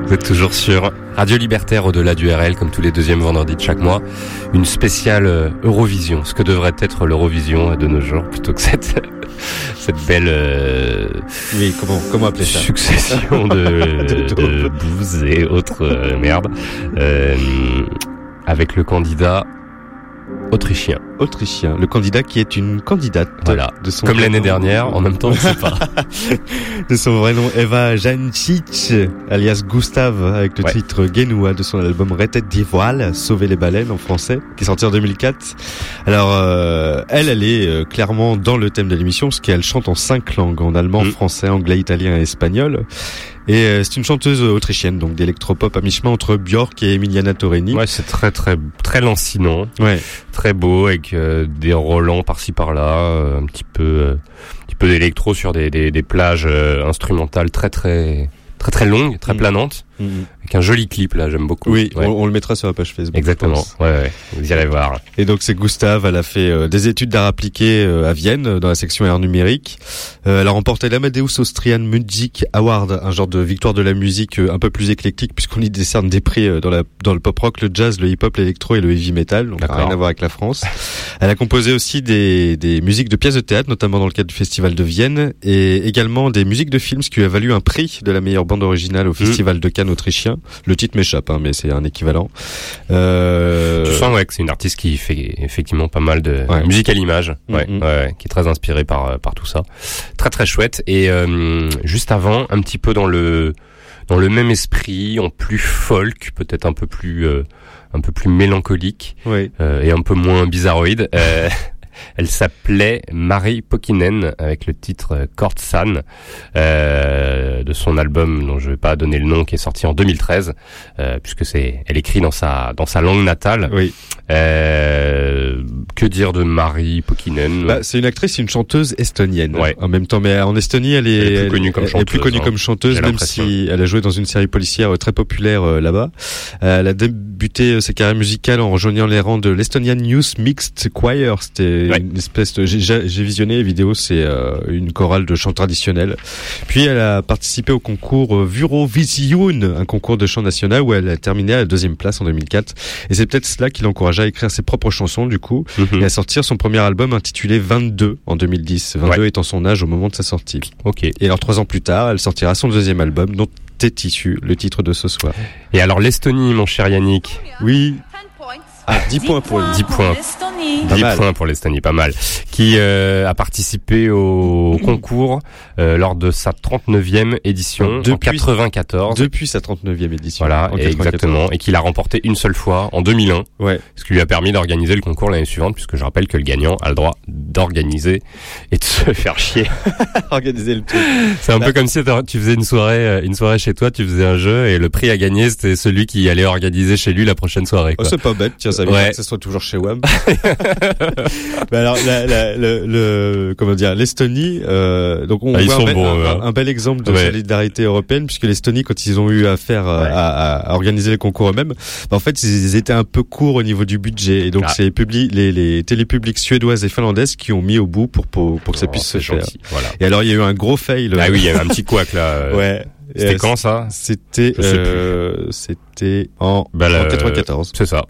[SPEAKER 1] Vous êtes toujours sur Radio Libertaire au-delà du RL, comme tous les deuxièmes vendredis de chaque mois. Une spéciale euh, Eurovision, ce que devrait être l'Eurovision de nos jours, plutôt que cette, cette belle euh,
[SPEAKER 2] Oui, comment, comment appeler ça?
[SPEAKER 1] succession de,
[SPEAKER 2] De
[SPEAKER 1] de bouses et autres euh, merdes. Euh, avec le candidat autrichien.
[SPEAKER 2] Autrichien, le candidat qui est une candidate
[SPEAKER 1] Voilà.
[SPEAKER 2] de son
[SPEAKER 1] Comme l'année dernière, en même temps, on ne sait pas.
[SPEAKER 2] de son vrai nom Eva Jancic, alias Gustave, avec le
[SPEAKER 1] Ouais.
[SPEAKER 2] titre Genua de son album Retet die Voile, Sauver les baleines en français, qui est sorti en 2004. Alors, euh, elle, elle est euh, clairement dans le thème de l'émission, parce qu'elle chante en cinq langues, en allemand,
[SPEAKER 1] Mm.
[SPEAKER 2] français, anglais, italien et espagnol. Et euh, c'est une chanteuse autrichienne, donc d'électropop à mi-chemin entre Björk et Emiliana Torrini.
[SPEAKER 1] Ouais, c'est très très très lancinant,
[SPEAKER 2] Ouais.
[SPEAKER 1] très beau avec euh, des relents par-ci par-là, euh, un petit peu euh, un petit peu d'électro sur des, des, des plages euh, instrumentales très très très très longues, très
[SPEAKER 2] Mm.
[SPEAKER 1] planantes,
[SPEAKER 2] Mhm.
[SPEAKER 1] avec un joli clip là, j'aime beaucoup.
[SPEAKER 2] Oui,
[SPEAKER 1] Ouais.
[SPEAKER 2] on, on le mettra sur la page Facebook.
[SPEAKER 1] Exactement. Ouais, ouais, vous irez voir.
[SPEAKER 2] Et donc c'est Gustave, elle a fait euh, des études d'art appliqué euh, à Vienne dans la section art numérique. Euh, elle a remporté l'Amadeus Austrian Music Award, un genre de victoire de la musique un peu plus éclectique puisqu'on y décerne des prix dans la dans le pop rock, le jazz, le hip hop, l'électro et le heavy metal, donc rien à voir avec la France. Elle a composé aussi des des musiques de pièces de théâtre, notamment dans le cadre du festival de Vienne et également des musiques de films, ce qui lui a valu un prix de la meilleure bande originale au festival de Cannes autrichien. Le titre m'échappe, hein, mais c'est un équivalent. Euh,
[SPEAKER 1] Tu sens ouais que c'est une artiste qui fait effectivement pas mal de
[SPEAKER 2] Ouais.
[SPEAKER 1] musique à l'image,
[SPEAKER 2] Mhm.
[SPEAKER 1] ouais, qui est très inspirée par euh, par tout ça. Très très chouette. Et euh, juste avant, un petit peu dans le dans le même esprit, en plus folk, peut-être un peu plus euh, un peu plus mélancolique
[SPEAKER 2] oui.
[SPEAKER 1] euh, et un peu moins bizarroïde. Euh, elle s'appelait Marie Pokinen avec le titre Kortsan euh, de son album dont je vais pas donner le nom qui est sorti en 2013 euh, puisque c'est elle écrit dans sa dans sa langue natale.
[SPEAKER 2] Oui.
[SPEAKER 1] Euh, que dire de Marie Pokinen?
[SPEAKER 2] Bah, c'est une actrice, une chanteuse estonienne.
[SPEAKER 1] Ouais.
[SPEAKER 2] En même temps, mais en Estonie, elle est,
[SPEAKER 1] Elle est plus connue comme
[SPEAKER 2] elle est plus
[SPEAKER 1] chanteuse,
[SPEAKER 2] connue
[SPEAKER 1] hein.
[SPEAKER 2] comme chanteuse,
[SPEAKER 1] J'ai
[SPEAKER 2] même si elle a joué dans une série policière euh, très populaire euh, là-bas. Euh, elle a débuté sa carrière musicale en rejoignant les rangs de l'Estonian Youth Mixed Choir. C'était
[SPEAKER 1] Ouais.
[SPEAKER 2] une espèce de, j'ai- visionné les vidéos, c'est euh, une chorale de chant traditionnel. Puis elle a participé au concours euh, Vurovision, un concours de chant national où elle a terminé à la deuxième place en 2004. Et c'est peut-être cela qui l'encouragea à écrire ses propres chansons, du coup
[SPEAKER 1] Mhm.
[SPEAKER 2] et à sortir son premier album intitulé 22 en 2010. 22
[SPEAKER 1] Ouais.
[SPEAKER 2] étant son âge au moment de sa sortie.
[SPEAKER 1] Ok.
[SPEAKER 2] Et alors trois ans plus tard, elle sortira son deuxième album dont est issu le titre de ce soir.
[SPEAKER 1] Et alors l'Estonie, mon cher Yannick,
[SPEAKER 2] Oui,
[SPEAKER 4] 10 points.
[SPEAKER 2] Ah, 10 points pour lui.
[SPEAKER 1] 10 points.
[SPEAKER 4] l'Estonie.
[SPEAKER 2] Pas
[SPEAKER 1] 10
[SPEAKER 2] mal.
[SPEAKER 1] points pour l'Estonie, pas mal. Qui euh, a participé au concours euh, lors de sa 39e édition
[SPEAKER 2] Depuis-
[SPEAKER 1] en 94.
[SPEAKER 2] Depuis sa 39e édition.
[SPEAKER 1] Voilà,
[SPEAKER 2] en
[SPEAKER 1] et
[SPEAKER 2] 94.
[SPEAKER 1] exactement, et qu'il a remporté une seule fois en 2001,
[SPEAKER 2] Ouais.
[SPEAKER 1] ce qui lui a permis d'organiser le concours l'année suivante, puisque je rappelle que le gagnant a le droit d'organiser et de se faire chier.
[SPEAKER 2] Organiser le truc.
[SPEAKER 1] C'est un
[SPEAKER 2] Bah-
[SPEAKER 1] peu comme si tu faisais une soirée, euh, une soirée chez toi, tu faisais un jeu et le prix à gagner c'était celui qui allait organiser chez lui la prochaine soirée.
[SPEAKER 2] Oh, c'est pas bête, tiens, ça veut
[SPEAKER 1] Ouais.
[SPEAKER 2] dire que ce soit toujours chez WAM. Alors, la, la, le, le- comment dire, l'Estonie, euh, donc on
[SPEAKER 1] Ah,
[SPEAKER 2] voit un,
[SPEAKER 1] bons,
[SPEAKER 2] un,
[SPEAKER 1] hein.
[SPEAKER 2] un bel exemple de
[SPEAKER 1] Ouais.
[SPEAKER 2] solidarité européenne, puisque l'Estonie, quand ils ont eu affaire à,
[SPEAKER 1] Ouais.
[SPEAKER 2] à- à organiser les concours eux-mêmes, bah, en fait, ils étaient un peu courts au niveau du budget, et donc
[SPEAKER 1] Ah.
[SPEAKER 2] c'est les, les, les télépublics suédoises et finlandaises qui ont mis au bout pour pour, pour que ça
[SPEAKER 1] Oh,
[SPEAKER 2] puisse se faire.
[SPEAKER 1] Voilà.
[SPEAKER 2] Et alors, il y a eu un gros fail.
[SPEAKER 1] Ah oui, il y avait un petit couac là. euh,
[SPEAKER 2] ouais.
[SPEAKER 1] C'était
[SPEAKER 2] Euh,
[SPEAKER 1] quand ça?
[SPEAKER 2] C'était euh, c'était en,
[SPEAKER 1] Bah,
[SPEAKER 2] en
[SPEAKER 1] le-
[SPEAKER 2] 94.
[SPEAKER 1] C'est ça.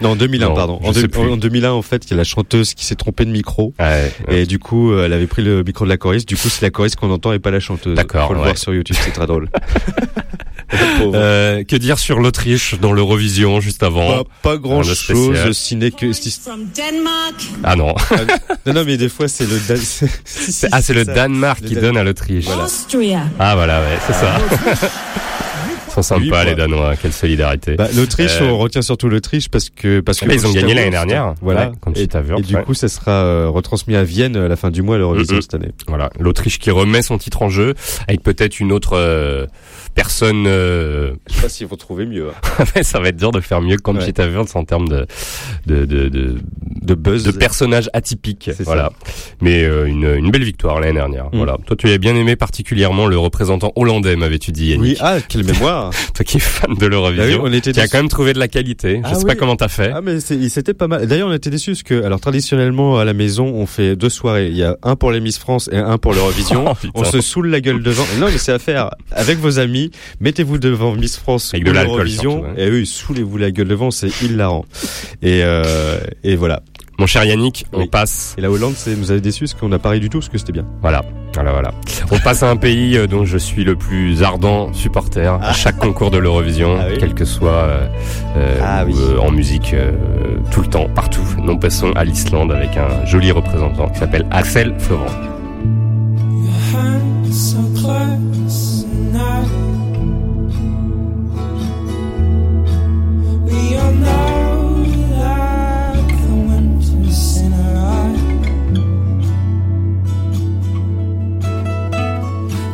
[SPEAKER 2] Non, en 2001,
[SPEAKER 1] Non,
[SPEAKER 2] pardon. En,
[SPEAKER 1] sais
[SPEAKER 2] deux-
[SPEAKER 1] plus.
[SPEAKER 2] en 2001, en fait, il y a la chanteuse qui s'est trompée de micro.
[SPEAKER 1] Ouais, ouais.
[SPEAKER 2] Et du coup, euh, elle avait pris le micro de la choriste. Du coup, c'est la choriste qu'on entend et pas la chanteuse.
[SPEAKER 1] D'accord,
[SPEAKER 2] Faut le
[SPEAKER 1] ouais.
[SPEAKER 2] voir sur YouTube, c'est très drôle.
[SPEAKER 1] Euh, que dire sur l'Autriche dans l'Eurovision juste avant
[SPEAKER 2] pas, pas grand chose,
[SPEAKER 1] spécial.
[SPEAKER 2] ciné que.
[SPEAKER 10] From Denmark.
[SPEAKER 1] Ah non.
[SPEAKER 2] non, non, mais des fois, c'est le. Dan- c'est- si, si,
[SPEAKER 1] ah, c'est le. Danemark qui
[SPEAKER 2] Dan-
[SPEAKER 1] donne à l'Autriche.
[SPEAKER 10] Austria.
[SPEAKER 1] Ah voilà, ouais, c'est ça. Sont sympas les. Danois, quelle solidarité.
[SPEAKER 2] Bah, L'Autriche,
[SPEAKER 1] Euh,
[SPEAKER 2] on retient surtout l'Autriche parce que parce que
[SPEAKER 1] Bah, ils ont gagné l'année dernière.
[SPEAKER 2] Voilà. Et,
[SPEAKER 1] Wurst,
[SPEAKER 2] et du
[SPEAKER 1] ouais.
[SPEAKER 2] coup, ça sera euh, retransmis à Vienne à la fin du mois l'Eurovision
[SPEAKER 1] Mhm.
[SPEAKER 2] cette année.
[SPEAKER 1] Voilà, l'Autriche qui remet son titre en jeu avec peut-être une autre euh, personne. euh,
[SPEAKER 2] Je sais pas s'ils vont trouver mieux. hein.
[SPEAKER 1] ça va être dur de faire mieux que Conchita Wurst en termes de de de de,
[SPEAKER 2] De buzz.
[SPEAKER 1] de personnages atypiques. Voilà. Mais euh, une une belle victoire l'année dernière.
[SPEAKER 2] Mm.
[SPEAKER 1] Voilà. Toi, tu avais bien aimé particulièrement le représentant hollandais, m'avais-tu dit, Yannick.
[SPEAKER 2] Oui, ah, quelle mémoire
[SPEAKER 1] Toi qui es fan de
[SPEAKER 2] Bah
[SPEAKER 1] l'Eurovision.
[SPEAKER 2] oui, on était
[SPEAKER 1] Tu as quand même trouvé de la qualité. Je
[SPEAKER 2] Ah
[SPEAKER 1] sais
[SPEAKER 2] oui.
[SPEAKER 1] pas comment t'as fait.
[SPEAKER 2] Ah mais c'était pas mal. D'ailleurs on était déçus parce que alors traditionnellement à la maison on fait deux soirées. Il y a un pour les Miss France et un pour l'Eurovision.
[SPEAKER 1] Oh,
[SPEAKER 2] on se saoule la gueule devant. Non mais c'est à faire avec vos amis amis, mettez-vous devant Miss France
[SPEAKER 11] Avec de l'alcool, ouais.
[SPEAKER 2] et eux, ils soulez-vous la gueule devant, c'est hilarant. Et, euh, et voilà.
[SPEAKER 11] Mon cher Yannick, on
[SPEAKER 2] Oui.
[SPEAKER 11] passe.
[SPEAKER 2] Et la Hollande, c'est, nous avait déçus parce qu'on n'a pas ri du tout, parce que c'était bien.
[SPEAKER 11] Voilà, voilà, voilà. On passe à un pays euh, dont je suis le plus ardent supporter à chaque concours de l'Eurovision,
[SPEAKER 2] Ah oui.
[SPEAKER 11] quel que soit euh,
[SPEAKER 2] Ah
[SPEAKER 11] ou,
[SPEAKER 2] oui.
[SPEAKER 11] euh, en musique, euh, tout le temps, partout. Nous passons à l'Islande avec un joli représentant qui s'appelle Axel Florent.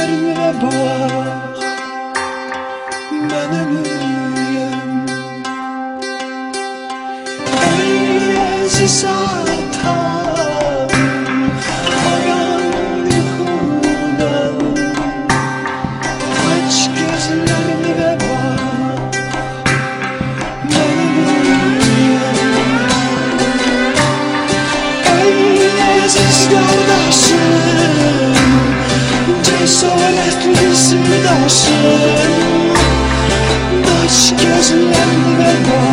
[SPEAKER 11] Dəryə bax Mən ömürüyəm Ey əziz ağabey arkadaşım Taş gözlerime bak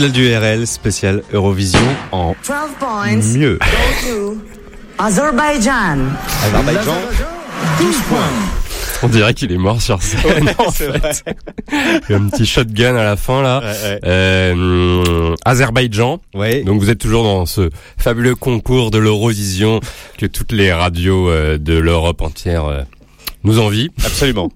[SPEAKER 2] Au-delà du RL, spécial Eurovision en
[SPEAKER 12] 12 points
[SPEAKER 2] mieux.
[SPEAKER 12] Azerbaijan.
[SPEAKER 2] Azerbaïdjan, 12 points.
[SPEAKER 1] On dirait qu'il est mort sur scène. en fait. Il y a un petit shotgun à la fin là.
[SPEAKER 2] Ouais, ouais.
[SPEAKER 1] Euh, Azerbaïdjan.
[SPEAKER 2] Ouais.
[SPEAKER 1] Donc vous êtes toujours dans ce fabuleux concours de l'Eurovision que toutes les radios euh, de l'Europe entière euh, nous envient,
[SPEAKER 2] Absolument.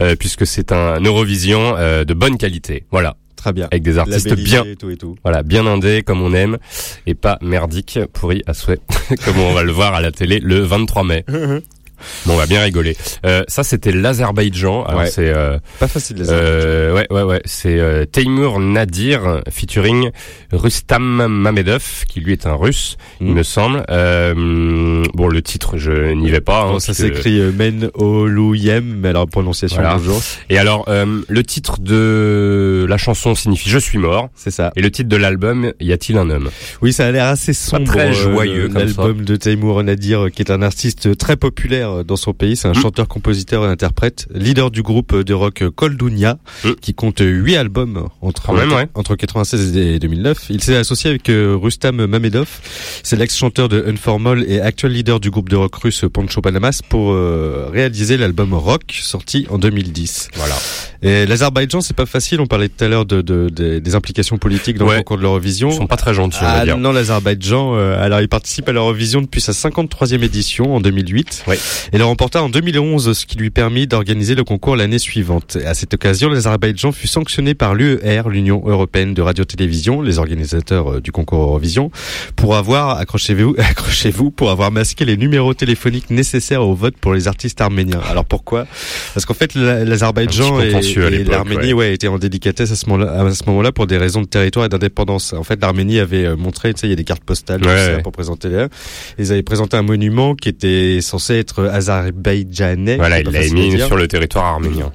[SPEAKER 1] euh, puisque c'est un Eurovision de bonne qualité. Voilà,
[SPEAKER 2] Très bien.
[SPEAKER 1] avec des artistes bien,
[SPEAKER 2] Et tout et tout.
[SPEAKER 1] voilà, bien indés comme on aime, et pas merdique, pourri à souhait, comme on va le voir à la télé le 23 mai. Bon, on va bien rigoler. Euh, ça, c'était l'Azerbaïdjan.
[SPEAKER 2] Ouais.
[SPEAKER 1] c'est euh,
[SPEAKER 2] Pas facile
[SPEAKER 1] euh, ouais, ouais, ouais. C'est euh, Teimour Nadir featuring Rustam Mamedov, qui lui est un russe, il
[SPEAKER 2] Mm.
[SPEAKER 1] me semble. Euh, bon, le titre, je n'y vais pas. hein,
[SPEAKER 2] Bon, ça s'écrit euh, Men Olouyem, mais alors prononciation
[SPEAKER 1] Voilà.
[SPEAKER 2] bonjour.
[SPEAKER 1] Et alors, euh, le titre de la chanson signifie Je suis mort.
[SPEAKER 2] C'est ça.
[SPEAKER 1] Et le titre de l'album, Y a-t-il un homme
[SPEAKER 2] Oui, ça a l'air assez sombre.
[SPEAKER 1] très
[SPEAKER 2] euh,
[SPEAKER 1] joyeux
[SPEAKER 2] L'album de Taimour Nadir, qui est un artiste très populaire euh, dans son pays. C'est un
[SPEAKER 1] Mm.
[SPEAKER 2] chanteur, compositeur et interprète, leader du groupe de rock Koldunia,
[SPEAKER 1] Mm.
[SPEAKER 2] qui compte huit albums entre
[SPEAKER 1] même, ouais.
[SPEAKER 2] entre 96 et 2009. Il s'est associé avec euh, Rustam Mamedov, c'est l'ex-chanteur de Unformol et actuel leader du groupe de rock russe Poncho Panamas pour euh, réaliser l'album Rock sorti en 2010.
[SPEAKER 1] Voilà.
[SPEAKER 2] Et l'Azerbaïdjan, c'est pas facile. On parlait tout à l'heure de, de, de- des implications politiques dans
[SPEAKER 1] Ouais.
[SPEAKER 2] le concours de l'Eurovision.
[SPEAKER 1] Ils sont pas très gentils, on va
[SPEAKER 2] Ah
[SPEAKER 1] dire.
[SPEAKER 2] non, l'Azerbaïdjan, euh, alors il participe à l'Eurovision depuis sa 53e édition en 2008.
[SPEAKER 1] Ouais.
[SPEAKER 2] Et le remporta en 2011, ce qui lui permit d'organiser le concours l'année suivante. À cette occasion, l'Azerbaïdjan fut sanctionné par l'UER, l'Union européenne de radio-télévision, les organisateurs euh, du concours Eurovision, pour avoir, accrochez-vous, accrochez-vous, pour avoir masqué les numéros téléphoniques nécessaires au vote pour les artistes arméniens. Alors pourquoi? Parce qu'en fait, la- l'Azerbaïdjan et, l'Arménie
[SPEAKER 1] ouais.
[SPEAKER 2] ouais, étaient en délicatesse à ce moment-là, à ce moment-là pour des raisons de territoire et d'indépendance. En fait, l'Arménie avait euh, montré, tu sais, il y a des cartes postales
[SPEAKER 1] Ouais, ouais.
[SPEAKER 2] pour présenter les. Ils avaient présenté un monument qui était censé être azerbaïdjanais.
[SPEAKER 1] Voilà, il l'a
[SPEAKER 2] facile à
[SPEAKER 1] mis
[SPEAKER 2] dire.
[SPEAKER 1] sur le territoire arménien.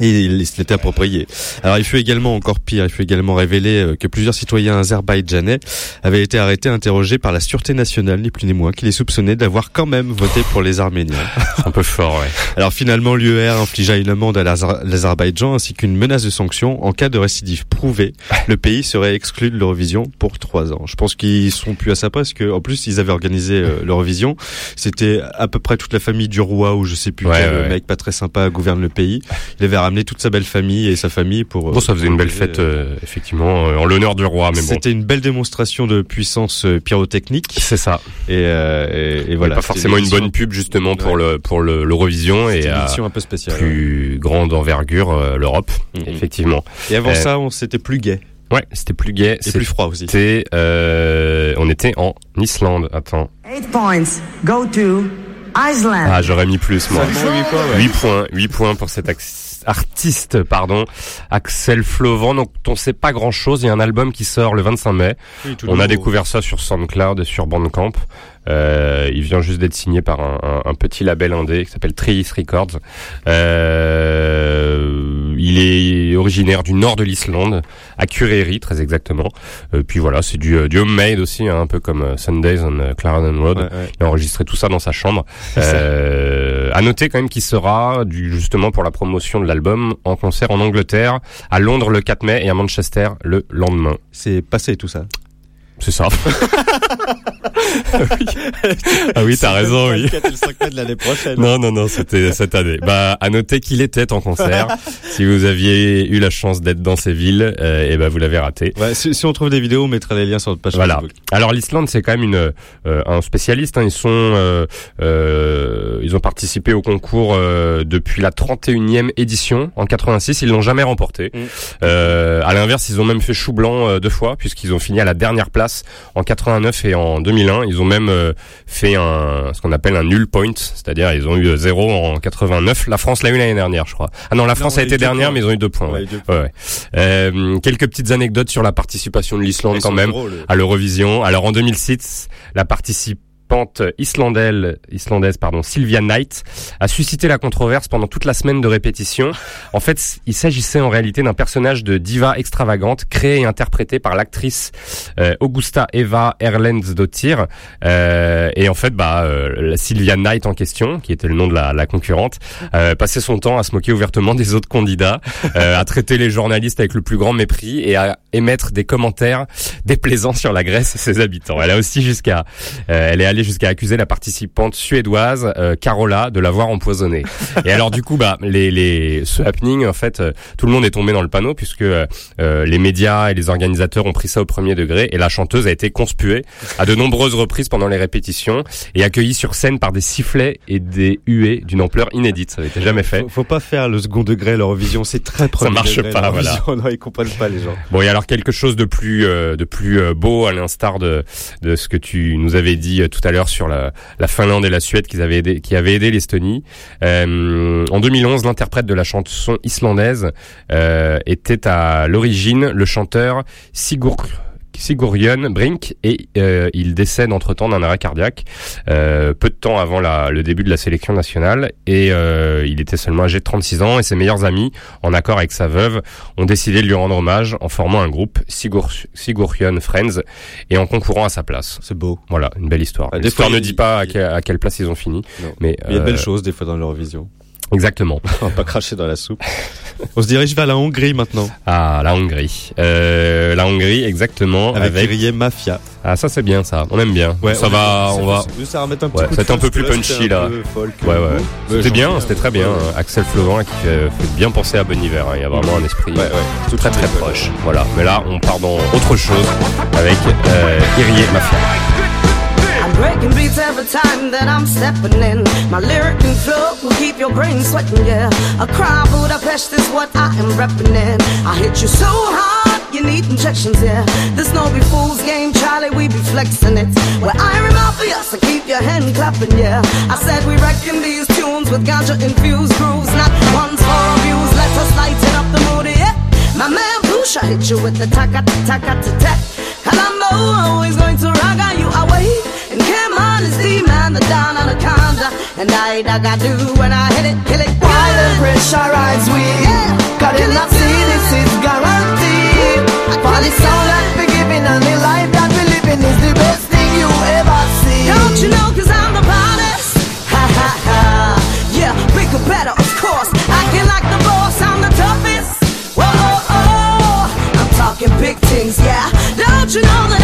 [SPEAKER 2] Et il se l'était approprié. Alors il fut également encore pire, il fut également révélé euh, que plusieurs citoyens azerbaïdjanais avaient été arrêtés, interrogés par la sûreté nationale, ni plus ni moins, qui les soupçonnait d'avoir quand même voté pour les Arméniens.
[SPEAKER 1] Un peu fort, ouais.
[SPEAKER 2] Alors finalement, l'UER infligea une amende à l'Azer- l'Azerbaïdjan ainsi qu'une menace de sanction. En cas de récidive prouvée, le pays serait exclu de l'Eurovision pour trois ans. Je pense qu'ils sont plus à sa place que, en plus, ils avaient organisé euh, l'Eurovision. C'était à peu près toute la famille du roi ou je sais plus
[SPEAKER 1] Ouais,
[SPEAKER 2] quel
[SPEAKER 1] ouais.
[SPEAKER 2] mec pas très sympa gouverne le pays. Il avait ramené toute sa belle famille et sa famille pour.
[SPEAKER 1] Bon, ça faisait une belle fête, euh, effectivement, euh, en l'honneur du roi, mais bon.
[SPEAKER 2] C'était une belle démonstration de puissance euh, pyrotechnique
[SPEAKER 1] C'est ça.
[SPEAKER 2] et, euh, et, et voilà.
[SPEAKER 1] pas forcément une bonne pub justement pour
[SPEAKER 2] Ouais.
[SPEAKER 1] le pour le l'Eurovision
[SPEAKER 2] c'était
[SPEAKER 1] et
[SPEAKER 2] une édition un peu spéciale.
[SPEAKER 1] plus grande envergure euh, l'Europe,
[SPEAKER 2] Mhm.
[SPEAKER 1] effectivement.
[SPEAKER 2] Et avant
[SPEAKER 1] Euh,
[SPEAKER 2] ça, on s'était plus gai
[SPEAKER 1] Ouais, c'était plus gai.
[SPEAKER 2] et plus froid aussi.
[SPEAKER 1] C'était euh, on était en Islande. Attends.
[SPEAKER 12] Eight points go to Iceland.
[SPEAKER 1] Ah, j'aurais mis plus moi.
[SPEAKER 2] Seulement huit points, ouais.
[SPEAKER 1] 8 points, 8 points pour cet ax- artiste, pardon, Axel Flovan. Donc, on sait pas grand chose. Il y a un album qui sort le 25 mai.
[SPEAKER 2] Oui,
[SPEAKER 1] On a
[SPEAKER 2] nouveau.
[SPEAKER 1] découvert ça sur SoundCloud et sur Bandcamp. Euh, il vient juste d'être signé par un, un- un petit label indé qui s'appelle Triis Records. Euh, il est originaire du nord de l'Islande, à Kureri très exactement. Euh, puis voilà, c'est du, euh, du homemade aussi, hein, un peu comme euh, Sundays on Clarendon Road.
[SPEAKER 2] Ouais, ouais.
[SPEAKER 1] Il a enregistré tout ça dans sa chambre. Euh, à noter quand même qu'il sera, du, justement pour la promotion de l'album, en concert en Angleterre, à Londres le 4 mai et à Manchester le lendemain.
[SPEAKER 2] C'est passé tout ça.
[SPEAKER 1] C'est ça. ah oui, t'as raison, oui.
[SPEAKER 2] Le 4 et le 5 mai de l'année prochaine.
[SPEAKER 1] Non, non, non, c'était cette année. Bah, à noter qu'il était en concert. si vous aviez eu la chance d'être dans ces villes, euh, et ben vous l'avez raté.
[SPEAKER 2] Ouais, si, si on trouve des vidéos, on mettra les liens sur notre page
[SPEAKER 1] Voilà.
[SPEAKER 2] Facebook.
[SPEAKER 1] Alors l'Islande, c'est quand même une euh, un spécialiste. hein. Ils sont euh, euh, ils ont participé au concours euh, depuis la 31e édition en 86. Ils l'ont jamais remporté.
[SPEAKER 2] Mm.
[SPEAKER 1] Euh, à l'inverse, ils ont même fait chou blanc deux fois puisqu'ils ont fini à la dernière place en 89 et en 2001. Ils ont même euh, fait un ce qu'on appelle un null point, c'est-à-dire ils ont eu euh, zéro en 89. La France l'a eu l'année dernière, je crois. Ah non, la France a été dernière, mais ils ont eu deux points. ouais.
[SPEAKER 2] Ouais, deux
[SPEAKER 1] Ouais, ouais. Euh, quelques petites anecdotes sur la participation de l'Islande quand même
[SPEAKER 2] drôles,
[SPEAKER 1] à l'Eurovision. Alors en 2006, la participante islandaise, islandaise pardon, Sylvia Knight a suscité la controverse pendant toute la semaine de répétition. En fait, il s'agissait en réalité d'un personnage de diva extravagante créé et interprété par l'actrice euh, Augusta Eva Erlendsdottir. Euh, et en fait, bah, euh, Sylvia Knight en question, qui était le nom de la, la concurrente, euh, passait son temps à se moquer ouvertement des autres candidats, euh, à traiter les journalistes avec le plus grand mépris et à émettre des commentaires déplaisants sur la Grèce et ses habitants. Elle a aussi jusqu'à, euh, elle est allée jusqu'à accuser la participante suédoise euh, Carola de l'avoir empoisonnée. Et alors du coup, bah, les, les, ce happening, en fait, euh, tout le monde est tombé dans le panneau puisque euh, les médias et les organisateurs ont pris ça au premier degré et la chanteuse a été conspuée à de nombreuses reprises pendant les répétitions et accueillie sur scène par des sifflets et des huées d'une ampleur inédite. Ça n'avait jamais fait.
[SPEAKER 2] Faut, faut pas faire le second degré l'Eurovision, c'est très premier
[SPEAKER 1] marche
[SPEAKER 2] degré,
[SPEAKER 1] pas,
[SPEAKER 2] l'Eurovision. Non, ils comprennent pas les gens.
[SPEAKER 1] Bon, et alors quelque chose de plus euh, de plus euh, beau à l'instar de de ce que tu nous avais dit euh, tout à l'heure sur la, la Finlande et la Suède qui avaient aidé l'Estonie. Euh, en 2011, l'interprète de la chanson islandaise euh, était à l'origine le chanteur Sigur Sigurjön Brink et euh, il décède entre-temps d'un arrêt cardiaque euh, peu de temps avant la, le début de la sélection nationale et euh, il était seulement âgé de 36 ans et ses meilleurs amis en accord avec sa veuve ont décidé de lui rendre hommage en formant un groupe Sigur, Sigurjön Friends et en concourant à sa place.
[SPEAKER 2] C'est beau.
[SPEAKER 1] Voilà, une belle histoire.
[SPEAKER 2] Ah, des
[SPEAKER 1] L'histoire ne dit pas à, quelle place ils ont fini,
[SPEAKER 2] Non.
[SPEAKER 1] mais
[SPEAKER 2] Il y a de
[SPEAKER 1] euh,
[SPEAKER 2] belles choses des fois dans l'Eurovision.
[SPEAKER 1] Exactement.
[SPEAKER 2] On va pas cracher dans la soupe. On se dirige vers la Hongrie maintenant.
[SPEAKER 1] Ah, la Hongrie. Euh, la Hongrie, exactement.
[SPEAKER 2] Avec,
[SPEAKER 1] Avec,
[SPEAKER 2] Kyrie Mafia.
[SPEAKER 1] ah ça c'est bien ça. On aime bien. ça
[SPEAKER 2] on-
[SPEAKER 1] va, on va.
[SPEAKER 2] Ça va un petit
[SPEAKER 1] Ouais, c'était un peu plus punchy là.
[SPEAKER 2] folk,
[SPEAKER 1] Ouais
[SPEAKER 2] euh,
[SPEAKER 1] ouais.
[SPEAKER 2] Ouais,
[SPEAKER 1] C'était bien,
[SPEAKER 2] ai-
[SPEAKER 1] c'était très bien.
[SPEAKER 2] ouais.
[SPEAKER 1] Axel Fleurant qui fait, fait bien penser à Bon Hiver. hein. Il y a vraiment un esprit
[SPEAKER 2] Ouais, ouais.
[SPEAKER 1] tout très très proche. Voilà. Mais là, on part dans autre chose avec euh, Kyrie Mafia.
[SPEAKER 13] Breaking beats every time that I'm stepping in. My lyric and flow will keep your brain sweating, yeah. A crowd Budapest is what I am repping in. I hit you so hard, you need injections, yeah. This no be fool's game, Charlie, we be flexing it. Where I remind for us, so keep your hand clapping, yeah. I said we reckon these tunes with ganja infused grooves, not ones for views. Let us lighten up the mood, yeah. My man Bush, I hit you with the taka taka taka. Columbo, always going to on you away. And Cameron is the man, the Don Anaconda. And I dug I do when I hit it, kill it.
[SPEAKER 14] Why the pressurize we? Cause in that see this is guaranteed. For the sound that we giving and the life that we living is the best thing you ever see.
[SPEAKER 13] Don't you know, cause I'm the baddest? Ha ha ha. Yeah, bigger, better, of course. Acting like the boss, I'm the toughest. Whoa, oh, oh. I'm talking big things, yeah. Don't you know that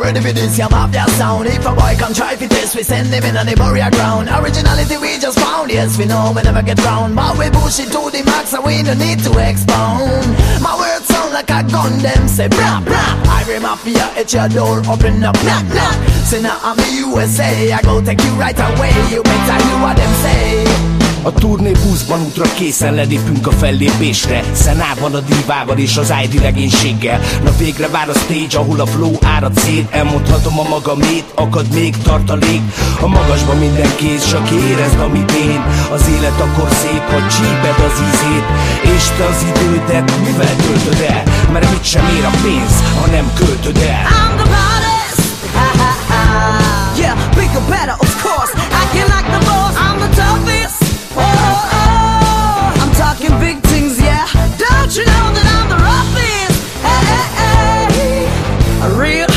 [SPEAKER 14] ready for this, yeah, mafia sound. If a boy come try for this, we send him in on the burial ground. Originality we just found, yes, we know we never get round. But we push it to the max, and we don't need to expound. My words sound like a gun, them say, blah, blah. Irie Mafia, at your door, open up, knock, knock. Say, now I'm the USA, I go take you right away. You better hear what them say.
[SPEAKER 15] A turné buszban útra készen lelépünk a fellépésre Szenával, a divával és az ID legénységgel Na végre vár a stage, ahol a flow árad szét Elmondhatom a magamét, akad még tartalék A magasban minden kéz, csak érezd amit én Az élet akkor szép, ha csíped az ízét És te az idődet mivel töltöd el? Mert mit sem ér a pénz, ha nem költöd el
[SPEAKER 13] I'm the baddest. Ha ha ha. Yeah, bigger, better, of course. Acting like the boss, I'm the toughest. Talking big things, yeah. Don't you know that I'm the roughest? Hey, hey, hey. A real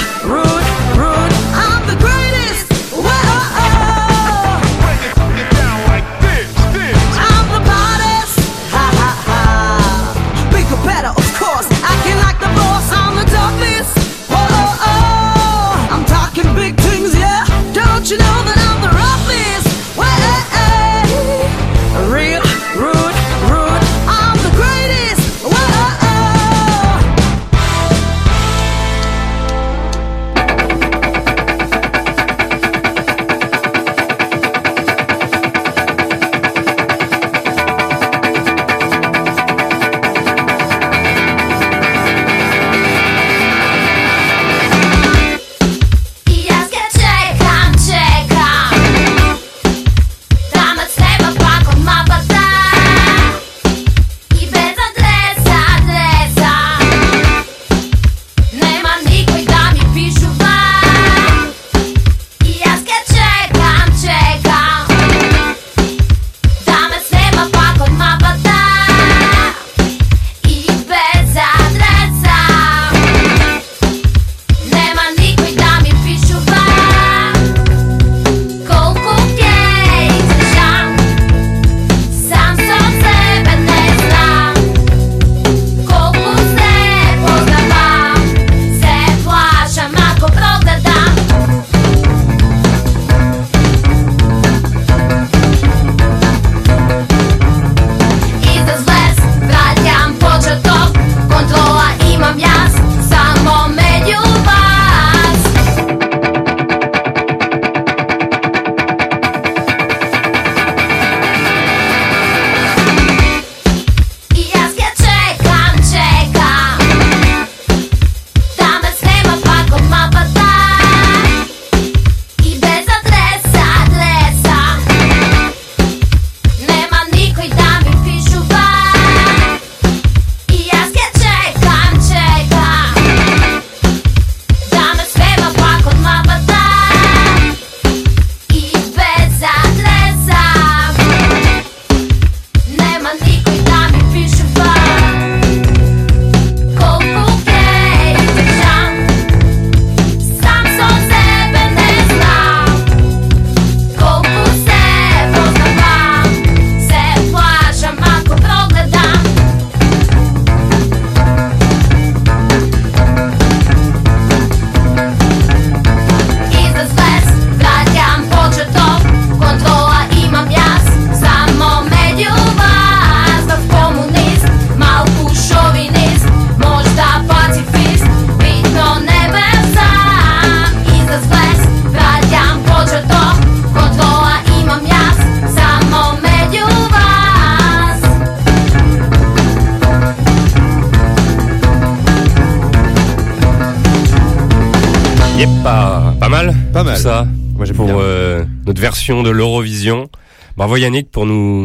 [SPEAKER 1] de l'Eurovision. Bravo Yannick pour nous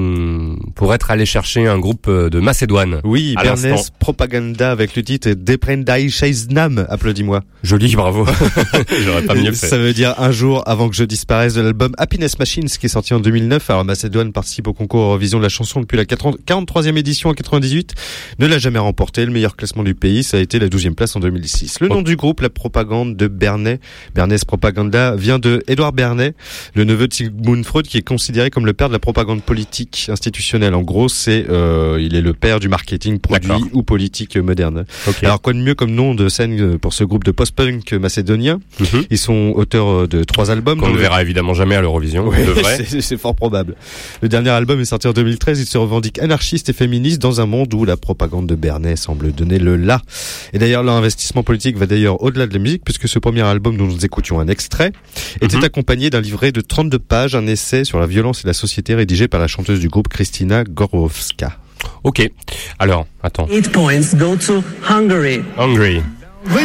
[SPEAKER 1] pour être allé chercher un groupe euh, de Macédoine.
[SPEAKER 2] Oui, Bernes. Propaganda avec le titre Deprendai Nam. Applaudis-moi.
[SPEAKER 1] Joli, bravo. J'aurais pas mieux fait.
[SPEAKER 2] Ça veut dire un jour avant que je disparaisse de l'album Happiness Machines qui est sorti en 2009. Alors Macédoine participe au concours Eurovision de la chanson depuis la 40 43e édition en 98. Ne l'a jamais remporté. Le meilleur classement du pays, ça a été la 12e place en 2006. Le nom du groupe, la propagande de Bernet, Bernes Propaganda, vient de Édouard Bernet, le neveu de Sigmund Freud qui est considéré comme le père de la propagande politique institutionnelle. En gros, c'est euh, il est le père du marketing produit ou politique moderne. Alors quoi de mieux comme nom de scène euh, pour ce groupe de post-punk macédonien?
[SPEAKER 1] Mhm.
[SPEAKER 2] Ils sont auteurs euh, de trois albums. Dont
[SPEAKER 1] ne
[SPEAKER 2] le-
[SPEAKER 1] verra évidemment jamais à l'Eurovision.
[SPEAKER 2] Ouais, c'est fort probable. Le dernier album est sorti en 2013. Il se revendique anarchiste et féministe dans un monde où la propagande de Bernet semble donner le là. Et d'ailleurs, leur investissement politique va d'ailleurs au-delà de la musique, puisque ce premier album dont nous écoutions un extrait était
[SPEAKER 1] Mhm.
[SPEAKER 2] accompagné d'un livret de 32 pages, un essai sur la violence et la société rédigé par la chanteuse du groupe Christina Gorowska.
[SPEAKER 1] Ok. Alors, attends.
[SPEAKER 12] Eight points go to Hungary.
[SPEAKER 1] Hungry.
[SPEAKER 3] Oui,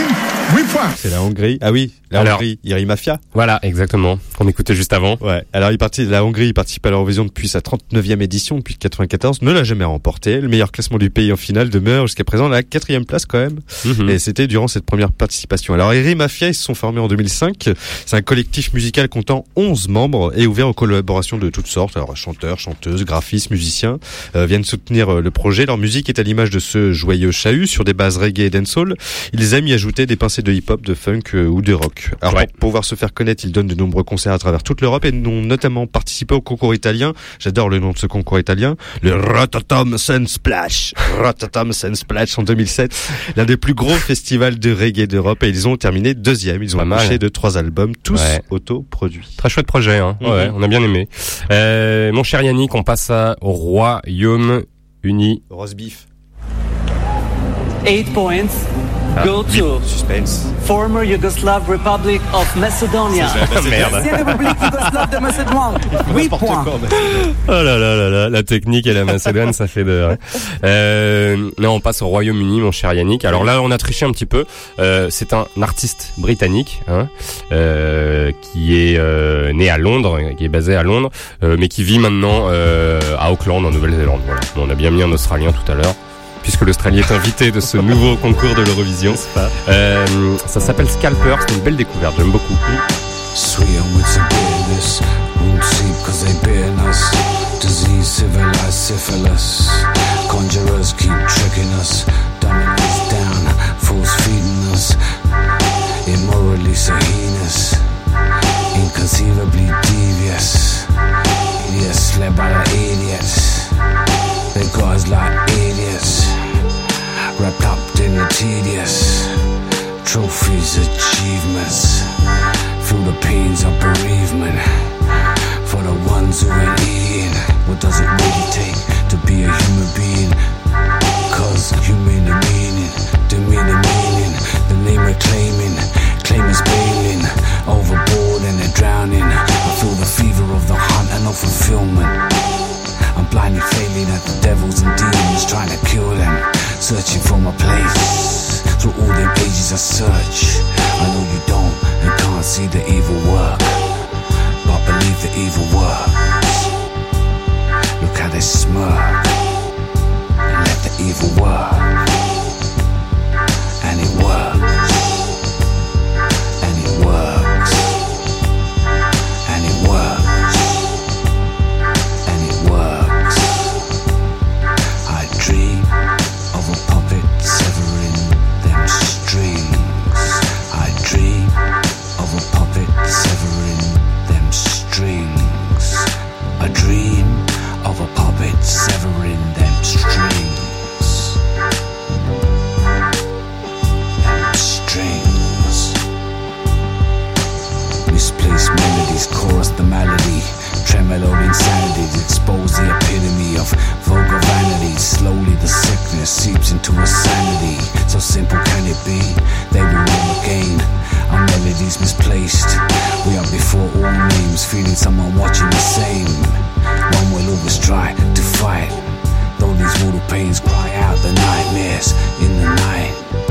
[SPEAKER 3] 8 points.
[SPEAKER 2] C'est la Hongrie. Ah oui, la
[SPEAKER 1] Alors.
[SPEAKER 2] Hongrie. Iri Mafia.
[SPEAKER 1] Voilà, exactement. Qu'on écoutait juste avant.
[SPEAKER 2] Ouais. Alors, il partit, la Hongrie il participe à l'Eurovision depuis sa 39e édition, depuis 94, ne l'a jamais remporté. Le meilleur classement du pays en finale demeure jusqu'à présent la quatrième place quand même.
[SPEAKER 1] Mhm.
[SPEAKER 2] Et c'était durant cette première participation. Alors, Eri Mafia, ils se sont formés en 2005. C'est un collectif musical comptant 11 membres et ouvert aux collaborations de toutes sortes. Alors, chanteurs, chanteuses, graphistes, musiciens euh, viennent soutenir euh, le projet. Leur musique est à l'image de ce joyeux chahut sur des bases reggae et dancehall. Ils aiment y ajouter des pincées de hip-hop, de funk euh, ou de rock. Alors,
[SPEAKER 1] Ouais.
[SPEAKER 2] pour pouvoir se faire connaître, ils donnent de nombreux concerts à travers toute l'Europe et ont notamment participé au concours italien. J'adore le nom de ce concours italien. Le Rototom Sun Splash. Rototom Sun Splash en 2007. L'un des plus gros festivals de reggae d'Europe et ils ont terminé deuxième. Ils ont
[SPEAKER 1] mal.
[SPEAKER 2] accouché de trois albums, tous
[SPEAKER 1] Ouais.
[SPEAKER 2] autoproduits.
[SPEAKER 1] Très chouette projet, hein.
[SPEAKER 2] Mhm.
[SPEAKER 1] Ouais, on a bien aimé. Euh, mon cher Yannick, on passe à au Royaume-Uni.
[SPEAKER 2] Roast beef.
[SPEAKER 12] Eight points go to
[SPEAKER 2] Suspense.
[SPEAKER 12] former Yugoslav Republic of Macedonia.
[SPEAKER 1] Merde.
[SPEAKER 12] Ancienne République yougoslave de Macédoine. 8 points.
[SPEAKER 1] Oh là là là là, la technique et la Macédoine, ça fait de. Euh, non, on passe au Royaume-Uni, mon cher Yannick. Alors là, on a triché un petit peu. Euh, c'est un artiste britannique hein, euh, qui est euh, né à Londres, qui est basé à Londres, euh, mais qui vit maintenant euh, à Auckland, en Nouvelle-Zélande. Voilà. Bon, on a bien mis un Australien tout à l'heure. Puisque l'Australie est invité de ce nouveau concours de l'Eurovision. Euh, ça s'appelle Scalper, c'est une belle découverte, j'aime beaucoup.
[SPEAKER 16] Sweet and with some bitterness. Won't sleep cause they bitten us. Disease, civilized syphilis. Conjurers keep tricking us. Dumbing us down. Fools feeding us. Immorally so heinous. Inconceivably devious. Idiots led by the idiots. They got us like idiots. Wrapped up in the tedious. Trophies, achievements. Feel the pains of bereavement for the ones who ain't eating. What does it really take to be a human being? Cause you mean the meaning, demeaning meaning, the name we're claiming. Claim is bailing, overboard and they're drowning. I feel the fever of the hunt and no fulfillment. I'm blindly failing at the devils and demons trying to kill them. Searching for my place. Through all them pages I search. I know you don't and can't see the evil work. But believe the evil works. Look how they smirk. And let the evil work. expose the epitome of
[SPEAKER 17] vulgar vanity. Slowly the sickness seeps into insanity. So simple can it be? They will win again. Our melodies misplaced. We are before all names,
[SPEAKER 18] feeling someone watching
[SPEAKER 17] the same. One will always
[SPEAKER 18] try to fight. Though these mortal pains
[SPEAKER 17] cry out the
[SPEAKER 18] nightmares in
[SPEAKER 19] the
[SPEAKER 20] night.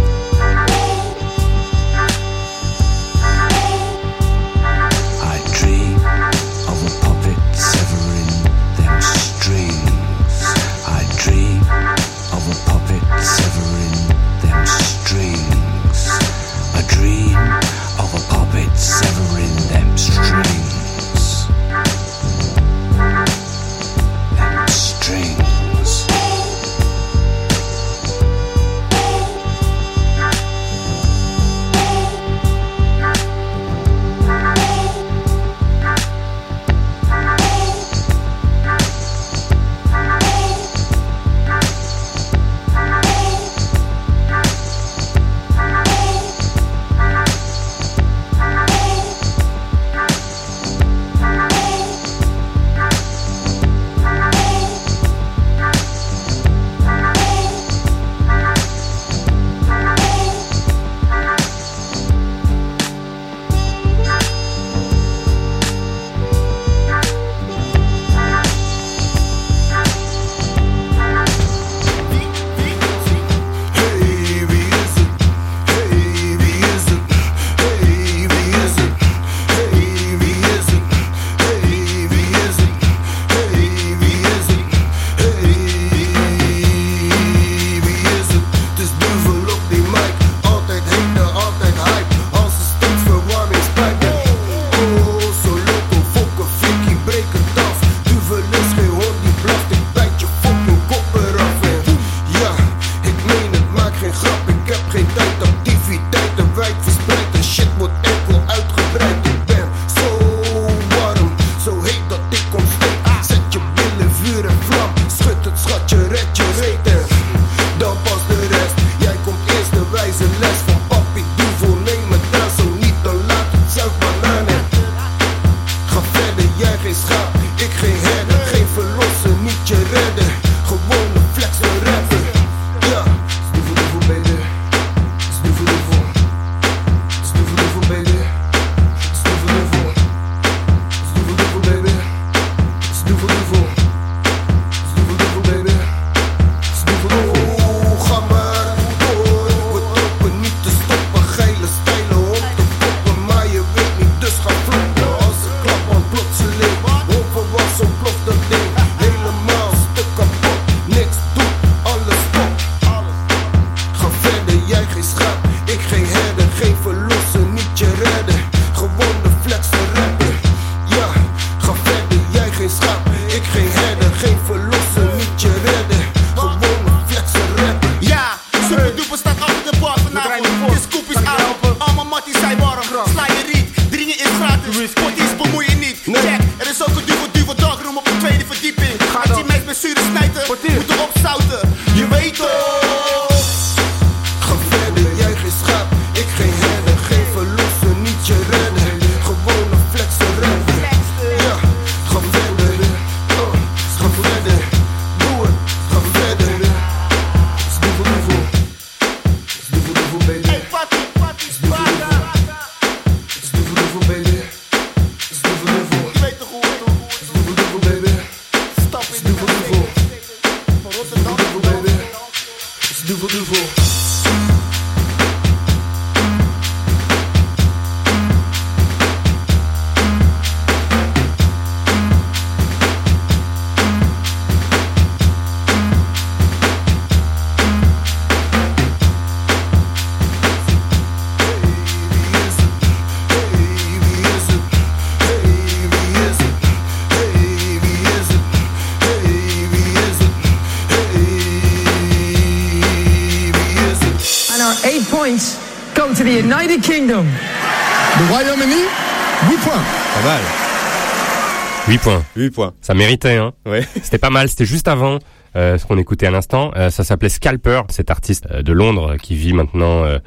[SPEAKER 20] 8 points.
[SPEAKER 1] 8 points. Ça méritait, hein.
[SPEAKER 2] Ouais.
[SPEAKER 1] C'était pas mal, c'était juste avant euh, ce qu'on écoutait à l'instant. Euh, ça s'appelait Scalper, cet artiste euh, de Londres qui vit maintenant euh,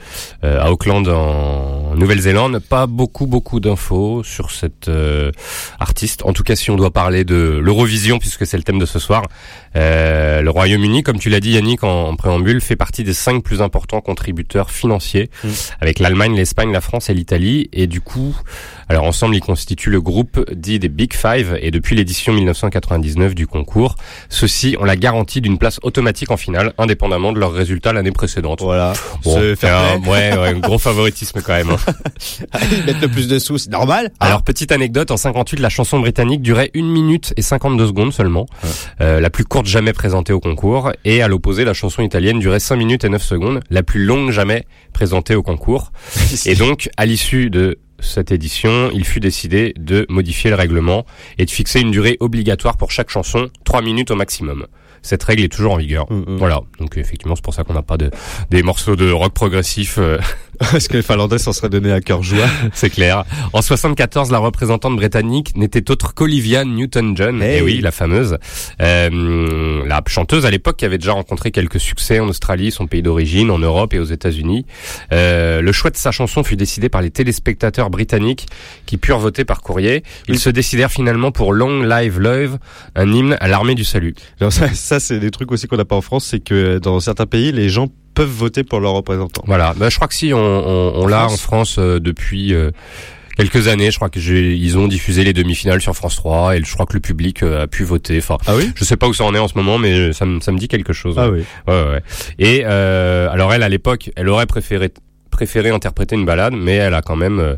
[SPEAKER 1] euh, à Auckland en Nouvelle-Zélande. Pas beaucoup, beaucoup d'infos sur cet euh, artiste. En tout cas, si on doit parler de l'Eurovision, puisque c'est le thème de ce soir, euh, le Royaume-Uni, comme tu l'as dit Yannick en, en préambule, fait partie des cinq plus importants contributeurs financiers,
[SPEAKER 2] Mm.
[SPEAKER 1] avec l'Allemagne, l'Espagne, la France et l'Italie. Et du coup, alors ensemble, ils constituent le groupe dit des Big Five. Et depuis l'édition 1999 du concours, ceux-ci ont la garantie d'une place automatique en finale, indépendamment de leurs résultats l'année précédente.
[SPEAKER 2] Voilà.
[SPEAKER 1] Bon, un- ouais, ouais, gros favoritisme quand même. hein.
[SPEAKER 2] Ils mettent le plus de sous, c'est normal.
[SPEAKER 1] Alors petite anecdote, en 58, la chanson britannique durait 1 minute et 52 secondes seulement, Euh, la plus courte jamais présentée au concours, et à l'opposé, la chanson italienne durait 5 minutes et 9 secondes, la plus longue jamais présentée au concours. et donc, à l'issue de cette édition, il fut décidé de modifier le règlement et de fixer une durée obligatoire pour chaque chanson, 3 minutes au maximum. Cette règle est toujours en vigueur. Voilà. Donc effectivement, c'est pour ça qu'on n'a pas de des morceaux de rock progressif. euh,
[SPEAKER 2] Parce que les Finlandais s'en seraient donné à cœur joie.
[SPEAKER 1] c'est clair. En 74, la représentante britannique n'était autre qu'Olivia Newton-John.
[SPEAKER 2] Hey.
[SPEAKER 1] Et oui, la fameuse. Euh, la chanteuse à l'époque qui avait déjà rencontré quelques succès en Australie, son pays d'origine, en Europe et aux États-Unis. Euh, le choix de sa chanson fut décidé par les téléspectateurs britanniques qui purent voter par courrier. Ils se décidèrent finalement pour Long Live Love, un hymne à l'armée du salut.
[SPEAKER 2] Alors ça, ça c'est des trucs aussi qu'on n'a pas en France, c'est que dans certains pays, les gens peuvent voter pour leurs représentants.
[SPEAKER 1] Voilà. Bah, je crois que si on, on, on l'a en
[SPEAKER 2] France
[SPEAKER 1] euh, depuis euh, quelques années. Je crois que ils ont diffusé les demi-finales sur France 3 et je crois que le public euh, a pu voter. Enfin,
[SPEAKER 2] Ah oui?
[SPEAKER 1] je sais pas où ça en est en ce moment, mais ça me, ça me dit quelque chose.
[SPEAKER 2] Ah oui.
[SPEAKER 1] Ouais, ouais, ouais. Et euh, alors elle, à l'époque, elle aurait préféré préféré interpréter une balade, mais elle a quand même, euh,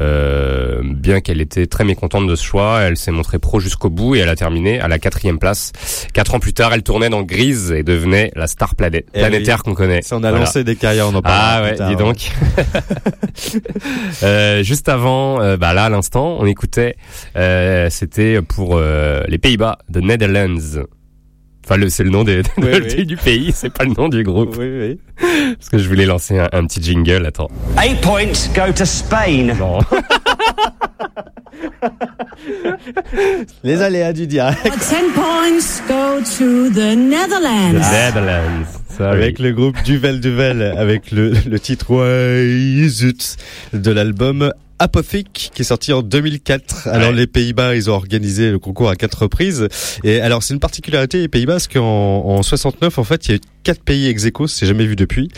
[SPEAKER 1] euh, bien qu'elle était très mécontente de ce choix, elle s'est montrée pro jusqu'au bout et elle a terminé à la quatrième place. Quatre ans plus tard, elle tournait dans Grise et devenait la star plané-
[SPEAKER 2] Eh
[SPEAKER 1] planétaire qu'on connaît.
[SPEAKER 2] Ça, on a
[SPEAKER 1] Voilà.
[SPEAKER 2] lancé des carrières, on en parlera
[SPEAKER 1] Ah ouais,
[SPEAKER 2] tard,
[SPEAKER 1] dis
[SPEAKER 2] ouais.
[SPEAKER 1] donc. Euh, juste avant, euh, bah là à l'instant, on écoutait, euh, c'était pour euh, les Pays-Bas, The Netherlands. Enfin, c'est le nom des,
[SPEAKER 2] Oui,
[SPEAKER 1] de-
[SPEAKER 2] oui.
[SPEAKER 1] du pays, c'est pas le nom du groupe.
[SPEAKER 2] Oui, oui.
[SPEAKER 1] Parce que je voulais lancer un, un petit jingle. Attends.
[SPEAKER 21] Eight points go to Spain.
[SPEAKER 1] Non.
[SPEAKER 2] Les aléas du direct.
[SPEAKER 12] 10 points go to the
[SPEAKER 1] The
[SPEAKER 12] Netherlands.
[SPEAKER 1] Netherlands. Sorry.
[SPEAKER 2] Avec le groupe Duvel Duvel, avec le, le titre zut de l'album Apothic qui est sorti en 2004. Alors
[SPEAKER 1] Ouais.
[SPEAKER 2] les Pays-Bas, ils ont organisé le concours à quatre reprises. Et alors c'est une particularité des Pays-Bas parce qu'en en 69 en fait il y a eu quatre pays ex aequo, c'est jamais vu depuis.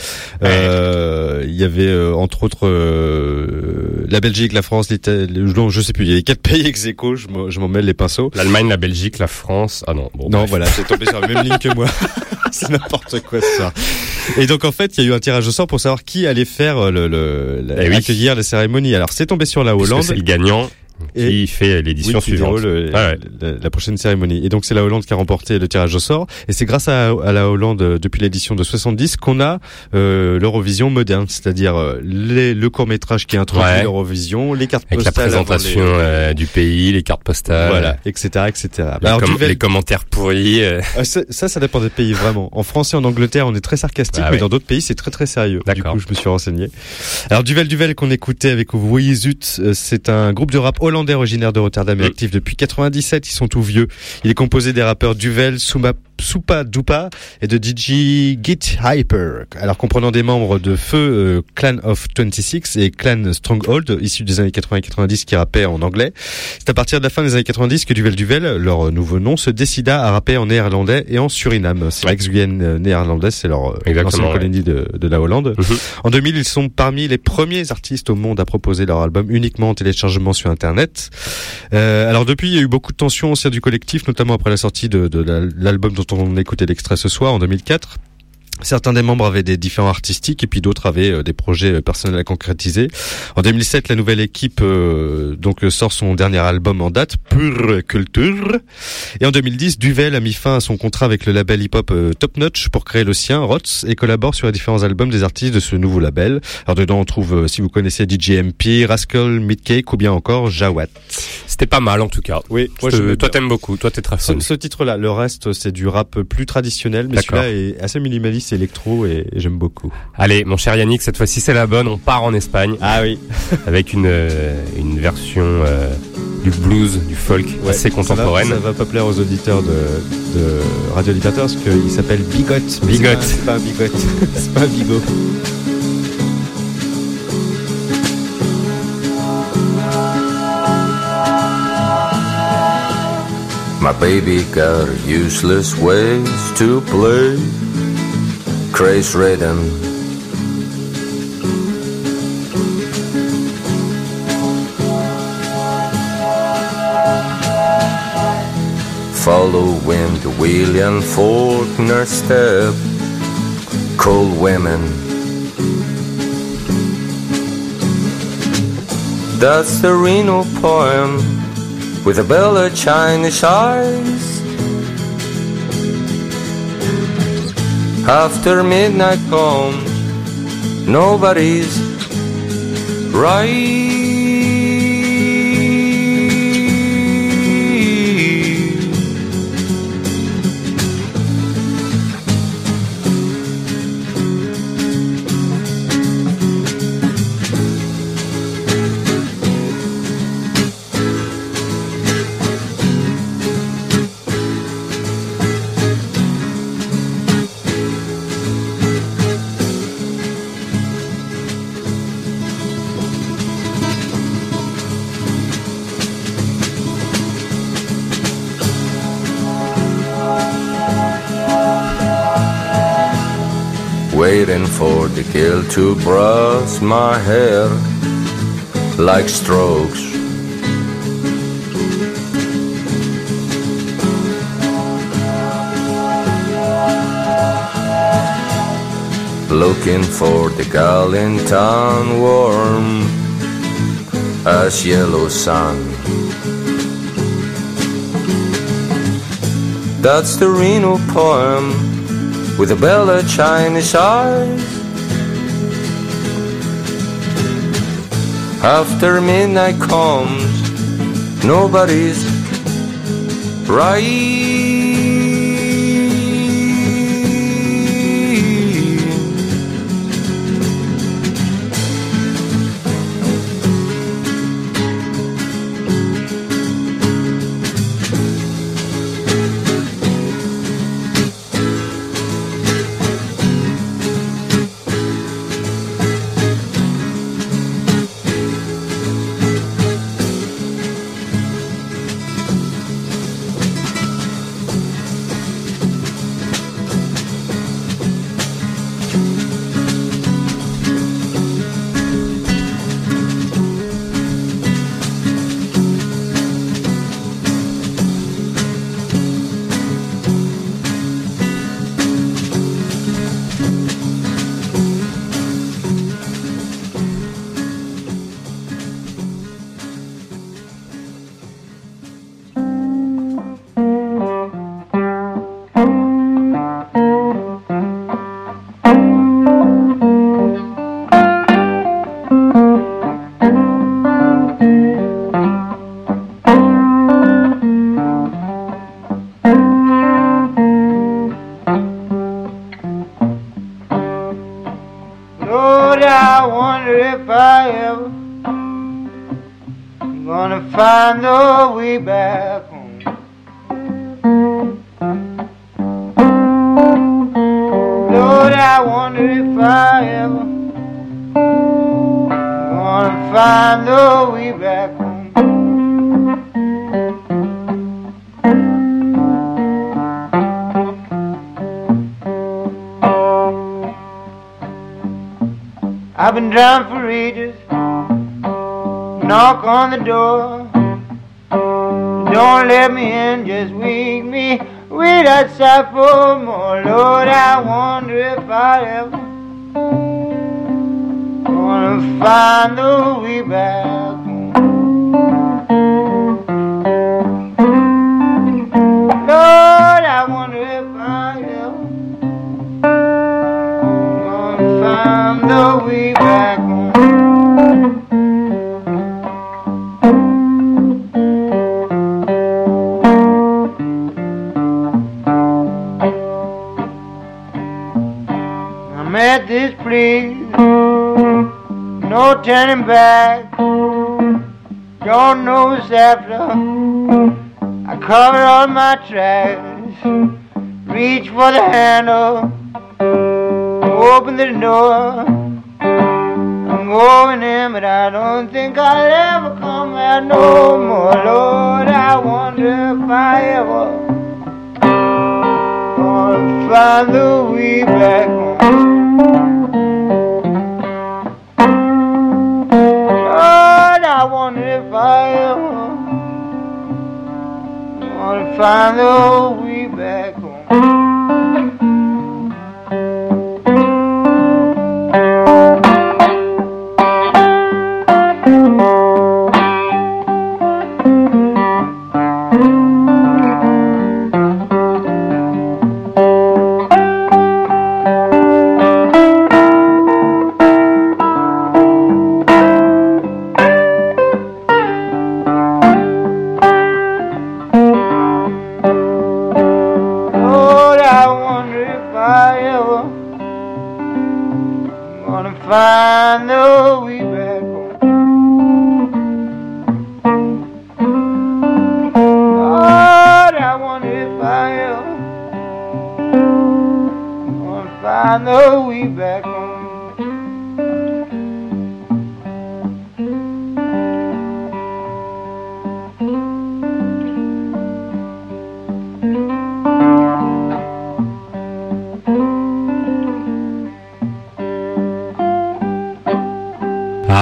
[SPEAKER 2] Euh, il y avait euh, entre autres euh, la Belgique, la France, l'Italie, non je sais plus. Il y avait quatre pays ex aequo, je m'en- je m'en mêle les pinceaux.
[SPEAKER 1] L'Allemagne, la Belgique, la France. Ah non. Bon,
[SPEAKER 2] Non,
[SPEAKER 1] bref.
[SPEAKER 2] voilà, c'est tombé sur la même ligne que moi. c'est n'importe quoi ça. Et donc en fait, il y a eu un tirage au sort pour savoir qui allait faire euh, le, le
[SPEAKER 1] Eh oui.
[SPEAKER 2] accueillir la cérémonie. Alors c'est tombé sur la Hollande.
[SPEAKER 1] c'est le gagnant qui fait l'édition
[SPEAKER 2] Oui,
[SPEAKER 1] suivante. Ouais,
[SPEAKER 2] la, la prochaine cérémonie. Et donc c'est la Hollande qui a remporté le tirage au sort. Et c'est grâce à, à la Hollande euh, depuis l'édition de 70 qu'on a euh, l'Eurovision moderne, c'est-à-dire euh, le court métrage qui introduit
[SPEAKER 1] Ouais.
[SPEAKER 2] l'Eurovision, les cartes
[SPEAKER 1] Avec la
[SPEAKER 2] postales
[SPEAKER 1] présentation
[SPEAKER 2] les-
[SPEAKER 1] euh, du pays, les cartes postales.
[SPEAKER 2] voilà, etc., etc.
[SPEAKER 1] Les,
[SPEAKER 2] Alors,
[SPEAKER 1] com- les commentaires pourris. euh,
[SPEAKER 2] Ah, ça, ça, ça dépend des pays vraiment. En France et en Angleterre, on est très sarcastique,
[SPEAKER 1] Ah
[SPEAKER 2] mais dans d'autres pays, c'est très très sérieux. Du coup, je me suis renseigné. Alors, Duvel Duvel qu'on écoutait avec vous voyez Zut, c'est un groupe de rap hollandais originaire de Rotterdam et actif depuis 97. Ils sont tout vieux. Il est composé des rappeurs Duvel, Souma, Soupa Dupa et de DJ Git Hyper. Alors, comprenant des membres de Feu, euh, Clan of 26 et Clan Stronghold, issus des années 80 et 90 qui rappaient en anglais. C'est à partir de la fin des années 90 que Duvel Duvel, leur nouveau nom, se décida à rapper en néerlandais et en Suriname. C'est l'ex-Guyane néerlandaise, c'est leur euh, ancienne
[SPEAKER 1] ouais.
[SPEAKER 2] colonie de, de la Hollande.
[SPEAKER 1] Mhm.
[SPEAKER 2] En 2000, ils sont parmi les premiers artistes au monde à proposer leur album uniquement en téléchargement sur Internet. Euh, alors depuis, il y a eu beaucoup de tensions au sein du collectif, notamment après la sortie de, de la- l'album dont on écoutait l'extrait ce soir en 2004. Certains des membres avaient des différents artistiques et puis d'autres avaient euh, des projets euh, personnels à concrétiser. En 2007, la nouvelle équipe euh, donc sort son dernier album en date, Pure Culture. Et en 2010, Duvel a mis fin à son contrat avec le label hip-hop euh, Top Notch pour créer le sien, Rots, et collabore sur les différents albums des artistes de ce nouveau label. Alors dedans, on trouve, euh, si vous connaissez DJ MP, Rascal, Midcake ou bien encore Jawat.
[SPEAKER 1] C'était pas mal en tout cas.
[SPEAKER 2] Oui,
[SPEAKER 1] Je te- toi t'aimes beaucoup, toi t'es très fan.
[SPEAKER 2] ce titre-là, le reste, c'est du rap plus traditionnel, mais celui-là est assez minimaliste, électro, et, et j'aime beaucoup.
[SPEAKER 1] Allez, mon cher Yannick, cette fois-ci c'est la bonne. On part en Espagne
[SPEAKER 2] Ah oui.
[SPEAKER 1] avec une euh, une version euh, du blues, du folk
[SPEAKER 2] Ouais,
[SPEAKER 1] assez contemporaine.
[SPEAKER 2] Ça va, ça va pas plaire aux auditeurs de, de Radio Libertaire parce qu'il s'appelle Bigot. mais
[SPEAKER 1] Bigot.
[SPEAKER 2] C'est pas, pas un bigot. c'est pas un bigot.
[SPEAKER 22] My baby got useless ways to play. Craze ridden. Following the William Faulkner step. Cold women. That's the Reno poem with a bell of Chinese eyes. After midnight comes, nobody's right. Girl to brush my hair like strokes. Looking for the gal in town warm as yellow sun. That's the Reno poem with a bella Chinese eyes. After midnight comes, nobody's right.
[SPEAKER 23] I wonder if I ever gonna find the way back home. Lord, I wonder if I ever gonna find the way back home. I've been down for ages. Knock on the door. Don't let me in, just wake me. Wait outside for more. Lord, I wonder if I ever gonna find the way back turning back. Don't know what's after. I cover all my tracks, reach for the handle, open the door. I'm going in, but I don't think I'll ever come out no more. Lord, I wonder if I ever gonna find the way back home. I wonder if I ever gonna find the way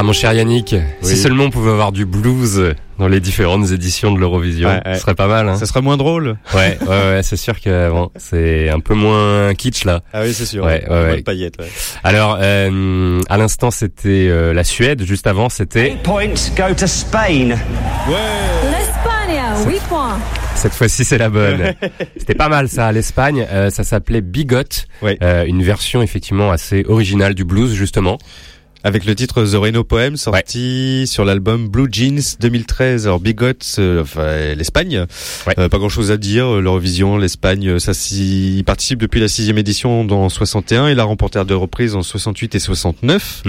[SPEAKER 1] mon cher Yannick, si seulement on pouvait avoir du blues dans les différentes éditions de l'Eurovision,
[SPEAKER 2] Ouais, ouais.
[SPEAKER 1] ce serait pas mal. Hein
[SPEAKER 2] Ça serait moins drôle.
[SPEAKER 1] Ouais, ouais, ouais, c'est sûr que bon, c'est un peu moins kitsch là.
[SPEAKER 2] Ah oui, c'est sûr.
[SPEAKER 1] Ouais, ouais, ouais.
[SPEAKER 2] de paillettes, ouais.
[SPEAKER 1] Alors, euh, à l'instant, c'était euh, la Suède. Juste avant, c'était
[SPEAKER 12] Points go to Spain.
[SPEAKER 24] L'Espagne, 8 points.
[SPEAKER 1] cette fois-ci, c'est la bonne. c'était pas mal ça, l'Espagne. Euh, ça s'appelait Bigot, Euh, une version effectivement assez originale du blues justement.
[SPEAKER 2] Avec le titre The Reno Poem sorti sur l'album Blue Jeans 2013. Alors Bigot, euh, enfin l'Espagne, Euh, pas grand chose à dire. euh, L'Eurovision, l'Espagne, euh, ça s'y il participe depuis la sixième édition dans 61 et l'a remporté à deux reprises en 68 et 69.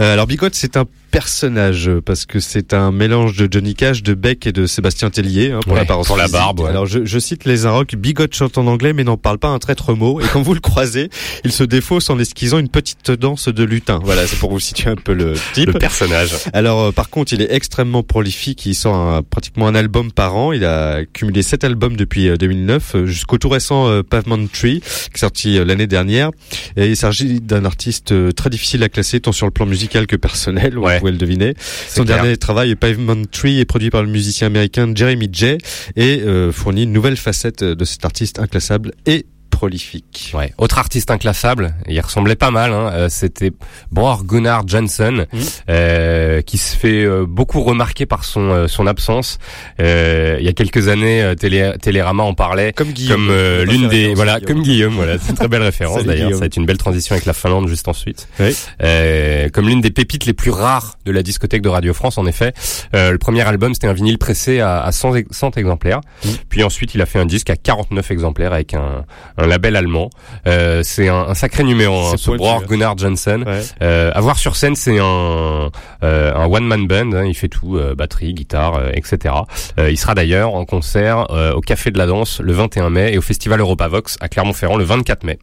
[SPEAKER 2] Euh, alors Bigot, c'est un personnage parce que c'est un mélange de Johnny Cash, de Beck et de Sébastien Tellier hein, pour
[SPEAKER 1] Ouais,
[SPEAKER 2] l'apparence
[SPEAKER 1] pour la barbe, ouais.
[SPEAKER 2] Alors je, je cite les Inrocks, Bigot chante en anglais mais n'en parle pas un traître mot et quand vous le croisez, il se défausse en esquissant une petite danse de lutin. Voilà, c'est pour vous situer un peu le type.
[SPEAKER 1] Le personnage.
[SPEAKER 2] Alors euh, par contre, il est extrêmement prolifique, il sort un- pratiquement un album par an, il a cumulé sept albums depuis euh, 2009 euh, jusqu'au tout récent euh, Pavement Tree qui est sorti euh, l'année dernière et il s'agit d'un artiste euh, très difficile à classer tant sur le plan musical que personnel, vous pouvez le deviner. Son
[SPEAKER 1] clair.
[SPEAKER 2] dernier travail Pavement Tree est produit par le musicien américain Jeremy J et euh, fournit une nouvelle facette de cet artiste inclassable et prolifique.
[SPEAKER 1] Ouais. Autre artiste inclassable, il ressemblait pas mal. Hein, euh, C'était Bror Gunnar Johnson,
[SPEAKER 2] Mmh.
[SPEAKER 1] euh, qui se fait euh, beaucoup remarquer par son euh, son absence. Euh, il y a quelques années, euh, Télé, Télérama en parlait
[SPEAKER 2] comme
[SPEAKER 1] comme euh,
[SPEAKER 2] Bonne
[SPEAKER 1] l'une des voilà
[SPEAKER 2] Guillaume.
[SPEAKER 1] comme Guillaume. Voilà, c'est une très belle référence d'ailleurs.
[SPEAKER 2] Guillaume.
[SPEAKER 1] Ça va être une belle transition avec la Finlande juste ensuite.
[SPEAKER 2] Oui.
[SPEAKER 1] Euh, comme l'une des pépites les plus rares de la discothèque de Radio France, en effet. Euh, le premier album, c'était un vinyle pressé à, à 100, ex- 100 exemplaires.
[SPEAKER 2] Mmh.
[SPEAKER 1] Puis ensuite, il a fait un disque à 49 exemplaires avec un, un un label allemand. Euh, c'est un, un sacré numéro hein, ce Bror. Gunnar Johnson.
[SPEAKER 2] Ouais.
[SPEAKER 1] Euh, à voir sur scène, c'est un, euh, un one man band. hein, il fait tout, batterie, guitare, etc. Il sera d'ailleurs en concert au Café de la Danse le 21 mai et au Festival Europavox à Clermont-Ferrand le 24 mai.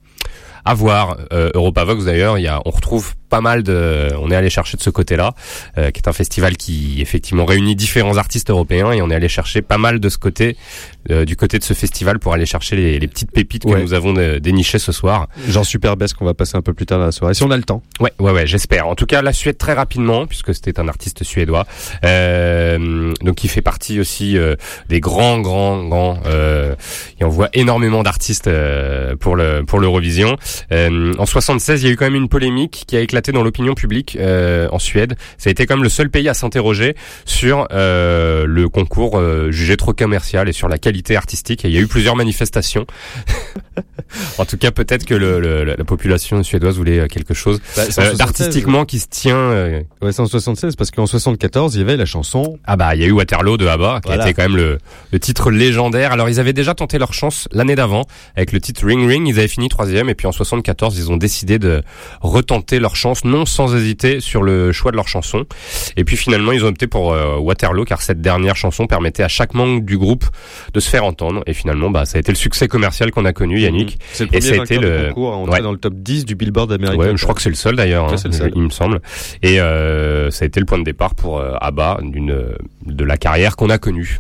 [SPEAKER 1] À voir euh, Europavox d'ailleurs, il y a, on retrouve pas mal de, on est allé chercher de ce côté-là, euh, qui est un festival qui effectivement réunit différents artistes européens et on est allé chercher pas mal de ce côté, euh, du côté de ce festival pour aller chercher les, les petites pépites que nous avons dénichées ce soir.
[SPEAKER 2] J'en suis best qu'on va passer un peu plus tard dans la soirée, si on a le temps.
[SPEAKER 1] Ouais, ouais, ouais, j'espère. En tout cas, la Suède très rapidement, puisque c'était un artiste suédois, euh, donc il fait partie aussi euh, des grands, grands, grands. Euh, il envoie énormément d'artistes euh, pour le pour l'Eurovision. Euh, en 76, il y a eu quand même une polémique qui a éclaté dans l'opinion publique euh, en Suède. Ça a été quand même le seul pays à s'interroger sur euh, le concours euh, jugé trop commercial et sur la qualité artistique. Et il y a eu plusieurs manifestations. en tout cas, peut-être que le, le- la population suédoise voulait euh, quelque chose
[SPEAKER 2] Bah,
[SPEAKER 1] euh,
[SPEAKER 2] 76,
[SPEAKER 1] d'artistiquement qui se tient.
[SPEAKER 2] Ouais, c'est en 76 parce qu'en 74, il y avait la chanson.
[SPEAKER 1] Ah bah il y a eu Waterloo de ABBA qui
[SPEAKER 2] Voilà.
[SPEAKER 1] a été quand même le, le titre légendaire. Alors ils avaient déjà tenté leur chance l'année d'avant avec le titre Ring Ring. Ils avaient fini troisième et puis en 74 ils ont décidé de retenter leur chance non sans hésiter sur le choix de leur chanson. Et puis finalement ils ont opté pour euh, Waterloo car cette dernière chanson permettait à chaque membre du groupe de se faire entendre. Et finalement bah ça a été le succès commercial qu'on a connu Yannick.
[SPEAKER 2] C'est le
[SPEAKER 1] Et
[SPEAKER 2] premier
[SPEAKER 1] ça a été
[SPEAKER 2] vainqueur du
[SPEAKER 1] le
[SPEAKER 2] concours à entrer
[SPEAKER 1] Ouais.
[SPEAKER 2] dans le top 10 du Billboard américain.
[SPEAKER 1] Ouais, je crois que c'est le seul d'ailleurs, hein, il me semble. Et euh, ça a été le point de départ pour euh, ABBA d'une de la carrière qu'on a connue.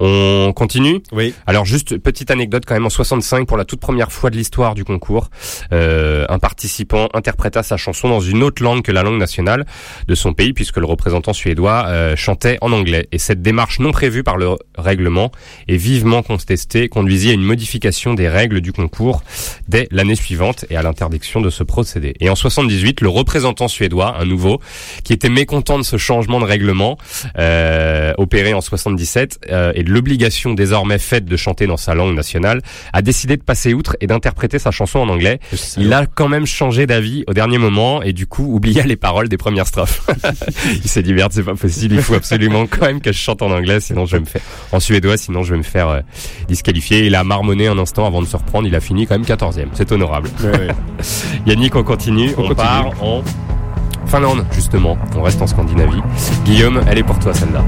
[SPEAKER 1] On continue
[SPEAKER 2] Oui.
[SPEAKER 1] Alors juste petite anecdote quand même en 65 pour la toute première fois de l'histoire du concours, euh, un participant interpréta sa chanson dans une autre langue que la langue nationale de son pays puisque le représentant suédois euh, chantait en anglais et cette démarche non prévue par le règlement et vivement contestée conduisit à une modification des règles du concours dès l'année suivante et à l'interdiction de ce procédé. Et en 78, le représentant suédois, un nouveau, qui était mécontent de ce changement de règlement euh, opéré en 77 euh, et de l'obligation désormais faite de chanter dans sa langue nationale, a décidé de passer outre et d'interpréter sa chanson en anglais. Il a quand même changé d'avis au dernier moment et du coup oublia les paroles des premières strophes. il s'est dit merde, c'est pas possible, il faut absolument quand même que je chante en anglais, sinon je vais me faire en suédois, sinon je vais me faire euh, disqualifier. Il a marmonné un instant avant de se reprendre, il a fini quand même 14e. C'est honorable. Yannick, on continue, on,
[SPEAKER 2] continue.
[SPEAKER 1] part en Finlande justement. On reste en Scandinavie. Guillaume, elle est pour toi celle-là.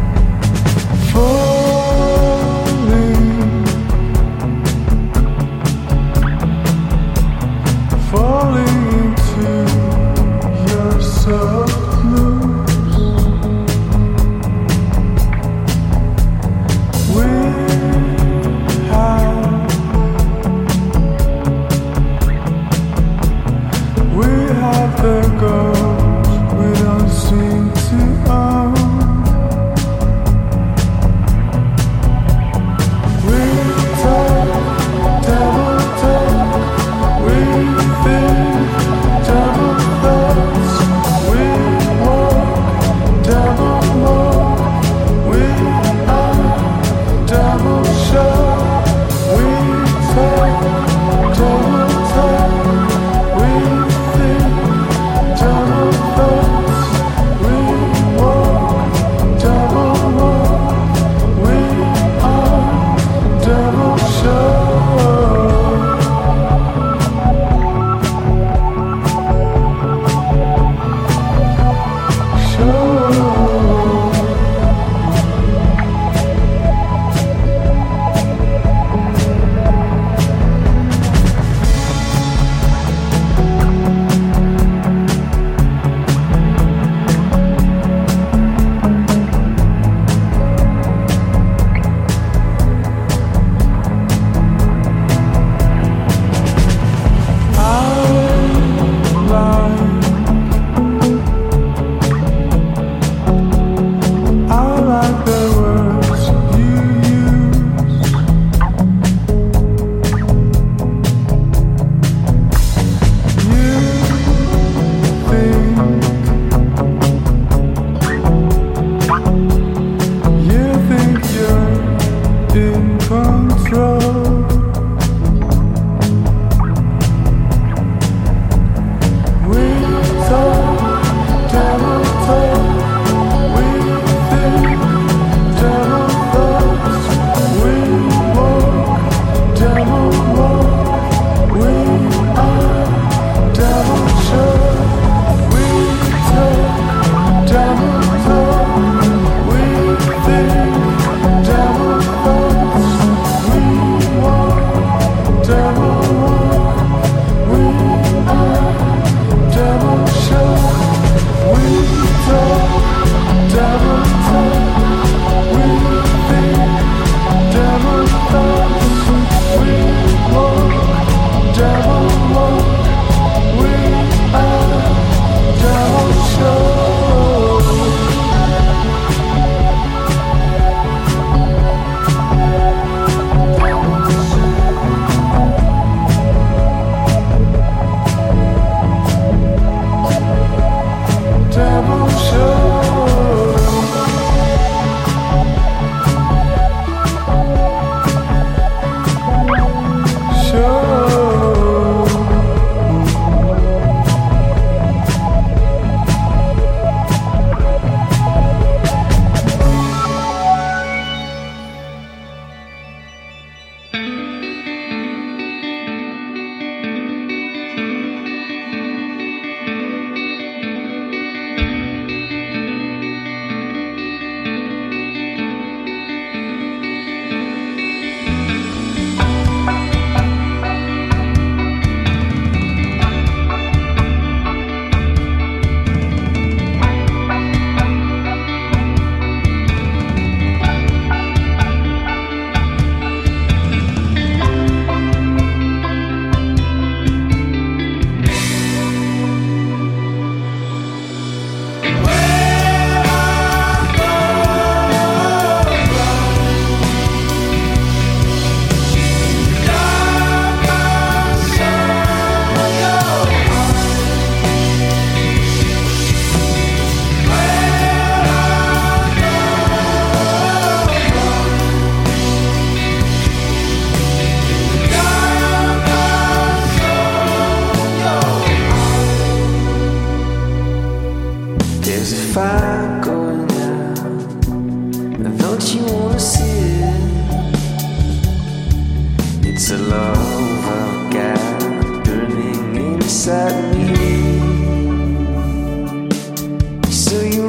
[SPEAKER 8] It's a love I've got burning inside me. So you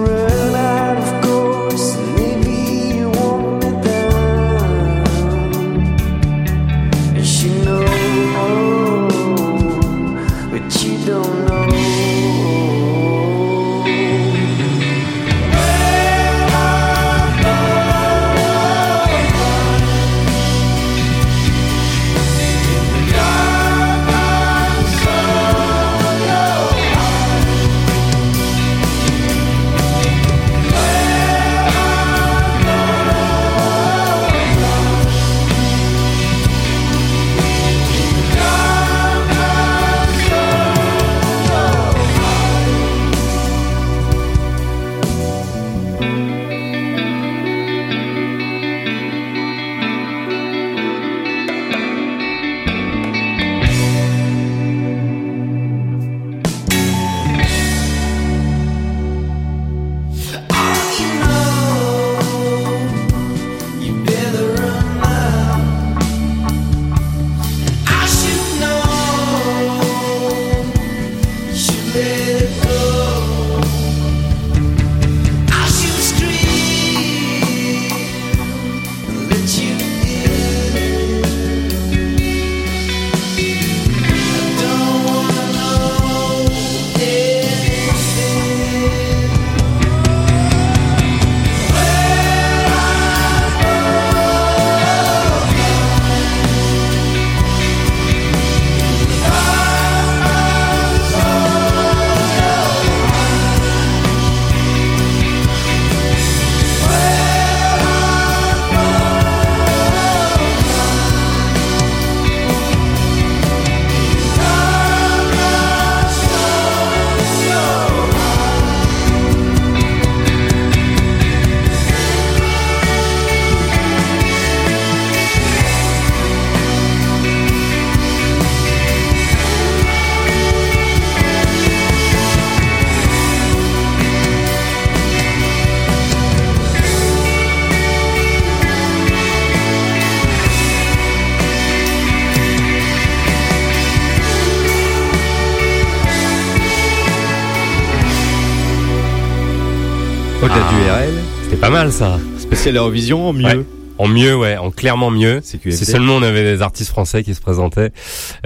[SPEAKER 1] mal ça.
[SPEAKER 2] Spécial Eurovision en mieux.
[SPEAKER 1] Ouais. En mieux, ouais, en clairement mieux.
[SPEAKER 2] C'est
[SPEAKER 1] Si seulement on avait des artistes français qui se présentaient,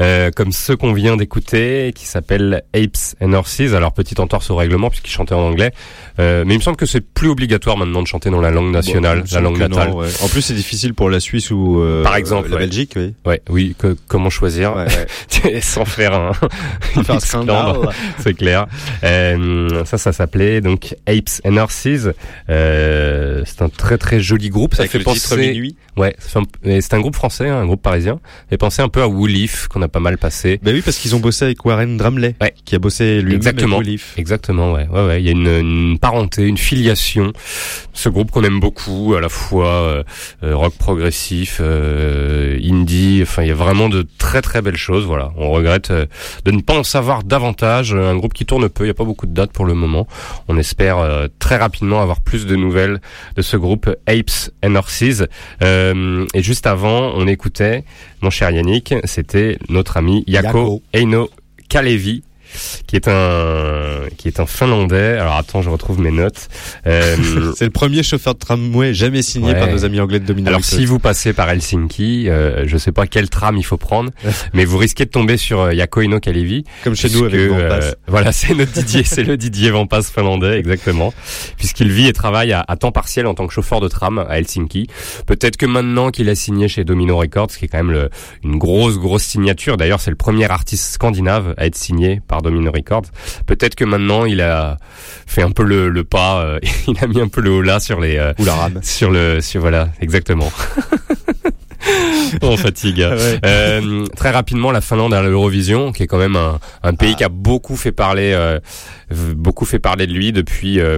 [SPEAKER 1] euh, comme ceux qu'on vient d'écouter, qui s'appellent Apes and Horses. Alors petite entorse au règlement puisqu'ils chantaient en anglais, Euh, mais il me semble que c'est plus obligatoire maintenant de chanter dans la langue nationale,
[SPEAKER 2] Bon,
[SPEAKER 1] la langue natale.
[SPEAKER 2] non, ouais. En plus, c'est difficile pour la Suisse ou euh,
[SPEAKER 1] Par exemple,
[SPEAKER 2] la
[SPEAKER 1] ouais.
[SPEAKER 2] Belgique, oui.
[SPEAKER 1] Ouais, oui. que- comment choisir
[SPEAKER 2] Ouais, ouais.
[SPEAKER 1] sans faire un,
[SPEAKER 2] un scandale.
[SPEAKER 1] c'est clair. Euh, ça, ça s'appelait donc Apes and Horses. Euh, c'est un très très joli groupe. Ça
[SPEAKER 2] Avec
[SPEAKER 1] fait
[SPEAKER 2] le
[SPEAKER 1] penser.
[SPEAKER 2] titre Minuit.
[SPEAKER 1] Ouais, fait un- c'est un groupe français, hein, un groupe parisien. Ça fait penser un peu à Woolif qu'on a pas mal passé.
[SPEAKER 2] Bah oui, parce qu'ils ont bossé avec Warren Dramley,
[SPEAKER 1] Ouais.
[SPEAKER 2] qui a bossé lui-même
[SPEAKER 1] Exactement.
[SPEAKER 2] avec Wolif.
[SPEAKER 1] Exactement, ouais, ouais, ouais. Il y a une, une parenté, une filiation. Ce groupe qu'on aime beaucoup, à la fois euh, euh, rock progressif, euh, indie. Enfin, il y a vraiment de très très belles choses. Voilà. On regrette euh, de ne pas en savoir davantage. Un groupe qui tourne peu. Il n'y a pas beaucoup de dates pour le moment. On espère euh, très rapidement avoir plus de nouvelles de ce groupe Apes and Horses. Euh, et juste avant, on écoutait, mon cher Yannick, c'était notre ami Yako,
[SPEAKER 2] Yako.
[SPEAKER 1] Eino Kalevi qui est un qui est un finlandais. Alors attends, je retrouve mes notes. Euh,
[SPEAKER 2] C'est le premier chauffeur de tramway jamais signé
[SPEAKER 1] Ouais.
[SPEAKER 2] par nos amis anglais de Domino
[SPEAKER 1] alors si vous passez par Helsinki, euh, je sais pas quel tram il faut prendre, mais vous risquez de tomber sur euh, Yako Ino Kalevi.
[SPEAKER 2] Comme chez nous avec
[SPEAKER 1] euh, voilà, c'est notre Didier, c'est le Didier Van Pass finlandais, exactement. Puisqu'il vit et travaille à, à temps partiel en tant que chauffeur de tram à Helsinki. Peut-être que maintenant qu'il a signé chez Domino Records, qui est quand même le- une grosse, grosse signature. D'ailleurs, c'est le premier artiste scandinave à être signé par Domino Records. Peut-être que maintenant il a fait un peu le, le pas, euh, il a mis un peu le haut là sur les, euh,
[SPEAKER 2] Ou la rame.
[SPEAKER 1] sur le, sur voilà, exactement. On fatigue.
[SPEAKER 2] Ouais.
[SPEAKER 1] Euh, très rapidement, la Finlande à l'Eurovision, qui est quand même un, un pays qui a beaucoup fait parler euh, beaucoup fait parler de lui depuis euh,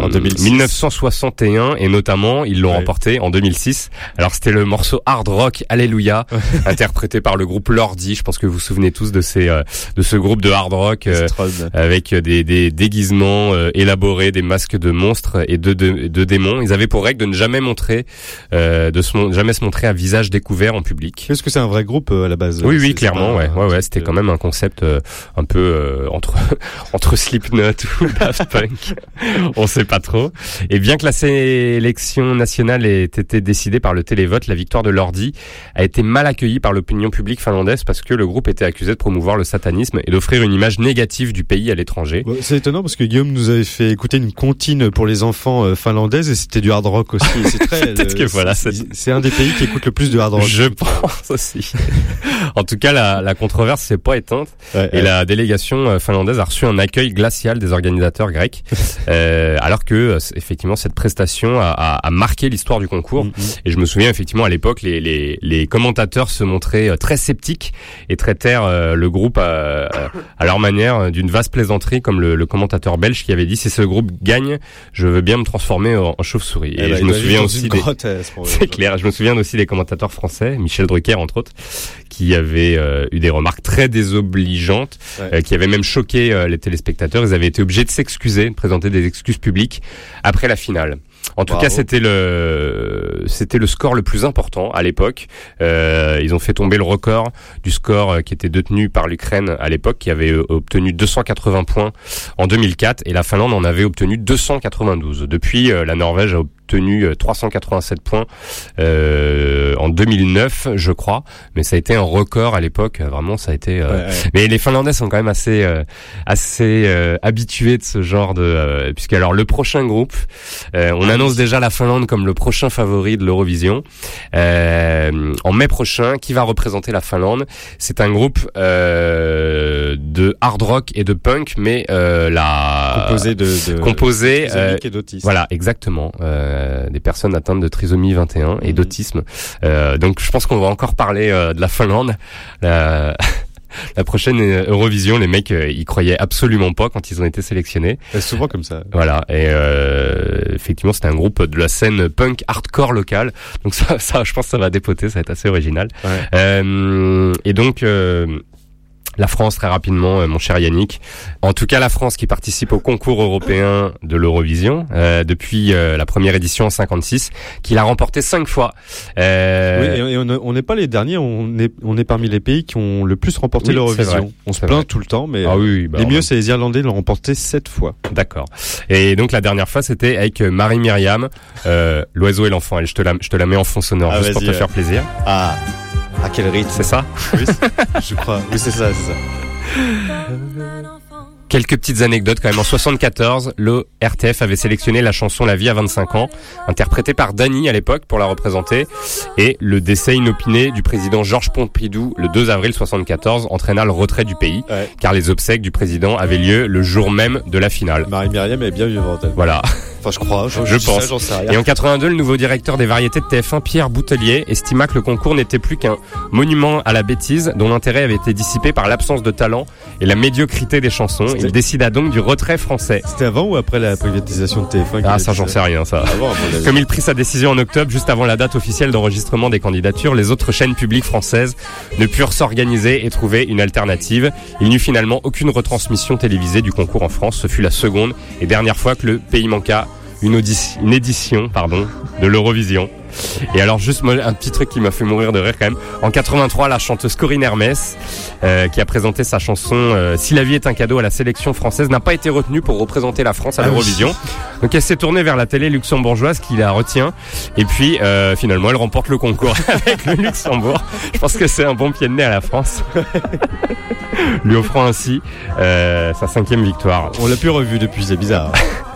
[SPEAKER 2] En 2006.
[SPEAKER 1] 1961 et notamment ils l'ont
[SPEAKER 2] Ouais.
[SPEAKER 1] remporté en 2006. Alors c'était le morceau Hard Rock Alléluia interprété par le groupe Lordi. Je pense que vous vous souvenez tous de ces euh, de ce groupe de hard rock euh, avec des, des déguisements élaborés, des masques de monstres et de, de, de démons. Ils avaient pour règle de ne jamais montrer, euh, de se, jamais se montrer à visage découvert en public.
[SPEAKER 2] Est-ce que c'est un vrai groupe euh, à la base?
[SPEAKER 1] Oui, oui, clairement,
[SPEAKER 2] pas
[SPEAKER 1] ouais, ouais, ouais, c'était quand même un concept euh, un peu euh, entre entre Slipknot ou Daft Punk, on sait pas trop. Et bien que la sélection nationale ait été décidée par le télévote, la victoire de Lordi a été mal accueillie par l'opinion publique finlandaise parce que le groupe était accusé de promouvoir le satanisme et d'offrir une image négative du pays à l'étranger.
[SPEAKER 2] C'est étonnant parce que Guillaume nous avait fait écouter une comptine pour les enfants euh, finlandaises et c'était du hard rock aussi. C'est très.
[SPEAKER 1] Peut-être que
[SPEAKER 2] le-
[SPEAKER 1] voilà,
[SPEAKER 2] c'est- un des pays qui écoute le plus de hard rock.
[SPEAKER 1] Je pense aussi. en tout cas, la, la controverse s'est pas éteinte
[SPEAKER 2] Ouais,
[SPEAKER 1] et
[SPEAKER 2] ouais.
[SPEAKER 1] la délégation euh, finlandaise a reçu un accueil glacial des organisateurs grecs, euh, alors que euh, effectivement cette prestation a, a- a marqué l'histoire du concours.
[SPEAKER 2] Mm,
[SPEAKER 1] Et je me souviens effectivement à l'époque, les, les, les commentateurs se montraient euh, très sceptiques et traitèrent euh, le groupe à, à leur manière euh, d'une vaste plaisanterie, comme le, le commentateur belge qui avait dit si ce groupe gagne, je veux bien me transformer en, en chauve-souris.
[SPEAKER 2] Eh
[SPEAKER 1] Et
[SPEAKER 2] ben,
[SPEAKER 1] je
[SPEAKER 2] il
[SPEAKER 1] me souviens aussi des,
[SPEAKER 2] euh,
[SPEAKER 1] c'est clair. Je me souviens aussi des commentateurs français, Michel Drucker entre autres, qui avaient euh, eu des remarques très désobligeantes,
[SPEAKER 2] Ouais.
[SPEAKER 1] euh, qui avaient même choqué euh, les téléspectateurs. Ils avaient été obligés de s'excuser, de présenter des excuses publiques après la finale. En tout
[SPEAKER 2] Bravo.
[SPEAKER 1] cas, c'était le c'était le score le plus important à l'époque. Euh, ils ont fait tomber le record du score euh, qui était détenu par l'Ukraine à l'époque, qui avait euh, obtenu 280 points en 2004, et la Finlande en avait obtenu 292. Depuis, la Norvège a obtenu euh, 387 points euh, en 2009, je crois, mais ça a été un record à l'époque. euh, Vraiment, ça a été. euh,
[SPEAKER 2] Ouais, ouais.
[SPEAKER 1] Mais les Finlandais sont quand même assez euh, assez euh, habitués de ce genre de. euh, puisque alors le prochain groupe, euh, on annonce déjà la Finlande comme le prochain favori de l'Eurovision. Euh, en mai prochain, qui va représenter la Finlande? C'est un groupe euh, de hard rock et de punk, mais euh, la
[SPEAKER 2] Composé de, de
[SPEAKER 1] composé euh,
[SPEAKER 2] et d'autistes.
[SPEAKER 1] voilà exactement euh, des personnes atteintes de trisomie 21 et
[SPEAKER 2] Mhm.
[SPEAKER 1] d'autisme Euh, donc je pense qu'on va encore parler euh, de la Finlande la, la prochaine euh, Eurovision les mecs euh, ils croyaient absolument pas quand ils ont été sélectionnés
[SPEAKER 2] C'est souvent comme ça.
[SPEAKER 1] voilà et euh, effectivement c'était un groupe de la scène punk hardcore locale donc ça, ça je pense que ça va dépoter ça va être assez original
[SPEAKER 2] Ouais.
[SPEAKER 1] euh, et donc euh, la France très rapidement, euh, mon cher Yannick. En tout cas, la France qui participe au concours européen de l'Eurovision euh, depuis euh, la première édition en 56, qu'il a remporté cinq fois. Euh,
[SPEAKER 2] Oui, et on n'est pas les derniers, on est, on est parmi les pays qui ont le plus remporté
[SPEAKER 1] Oui,
[SPEAKER 2] l'Eurovision. On se plaint
[SPEAKER 1] vrai.
[SPEAKER 2] tout le temps, mais
[SPEAKER 1] Ah oui, bah,
[SPEAKER 2] les mieux, c'est les Irlandais, l'ont remporté sept fois.
[SPEAKER 1] D'accord. Et donc la dernière fois, c'était avec Marie Myriam, euh, l'oiseau et l'enfant. Je te la, je te la mets en fond sonore
[SPEAKER 2] Ah,
[SPEAKER 1] juste pour te faire plaisir.
[SPEAKER 2] Ah, à quel rythme
[SPEAKER 1] C'est ça
[SPEAKER 2] Oui, c'est- je crois. Oui, c'est ça, c'est ça.
[SPEAKER 1] Quelques petites anecdotes quand même. En 74, le RTF avait sélectionné la chanson La vie à 25 ans, interprétée par Dany à l'époque pour la représenter. Et le décès inopiné du président Georges Pompidou le 2 avril 74 entraîna le retrait du pays,
[SPEAKER 2] Ouais.
[SPEAKER 1] car les obsèques du président avaient lieu le jour même de la finale.
[SPEAKER 2] Marie-Myriam est bien vivante.
[SPEAKER 1] Voilà.
[SPEAKER 2] Enfin, je crois. Je,
[SPEAKER 1] Je pense.
[SPEAKER 2] J'en sais rien.
[SPEAKER 1] Et en 82, le nouveau directeur des variétés de TF1, Pierre Boutelier, estima que le concours n'était plus qu'un monument à la bêtise dont l'intérêt avait été dissipé par l'absence de talent et la médiocrité des chansons. Il décida donc du retrait français.
[SPEAKER 2] C'était avant ou après la privatisation de TF1
[SPEAKER 1] Ah, ça, j'en sais rien, ça.
[SPEAKER 2] Avant.
[SPEAKER 1] Comme il prit sa décision en octobre, juste avant la date officielle d'enregistrement des candidatures, les autres chaînes publiques françaises ne purent s'organiser et trouver une alternative. Il n'y eut finalement aucune retransmission télévisée du concours en France. Ce fut la seconde et dernière fois que le pays manqua une, une édition pardon, de l'Eurovision. Et alors juste moi, un petit truc qui m'a fait mourir de rire quand même. En 83, la chanteuse Corinne Hermès, euh, qui a présenté sa chanson euh, Si la vie est un cadeau à la sélection française, n'a pas été retenue pour représenter la France à
[SPEAKER 2] Ah
[SPEAKER 1] l'Eurovision. Donc elle s'est tournée vers la télé luxembourgeoise qui la retient. Et puis euh, finalement, elle remporte le concours avec le Luxembourg. Je pense que c'est un bon pied de nez à la France, lui offrant ainsi euh, sa cinquième victoire.
[SPEAKER 2] On l'a plus revu depuis, c'est bizarre.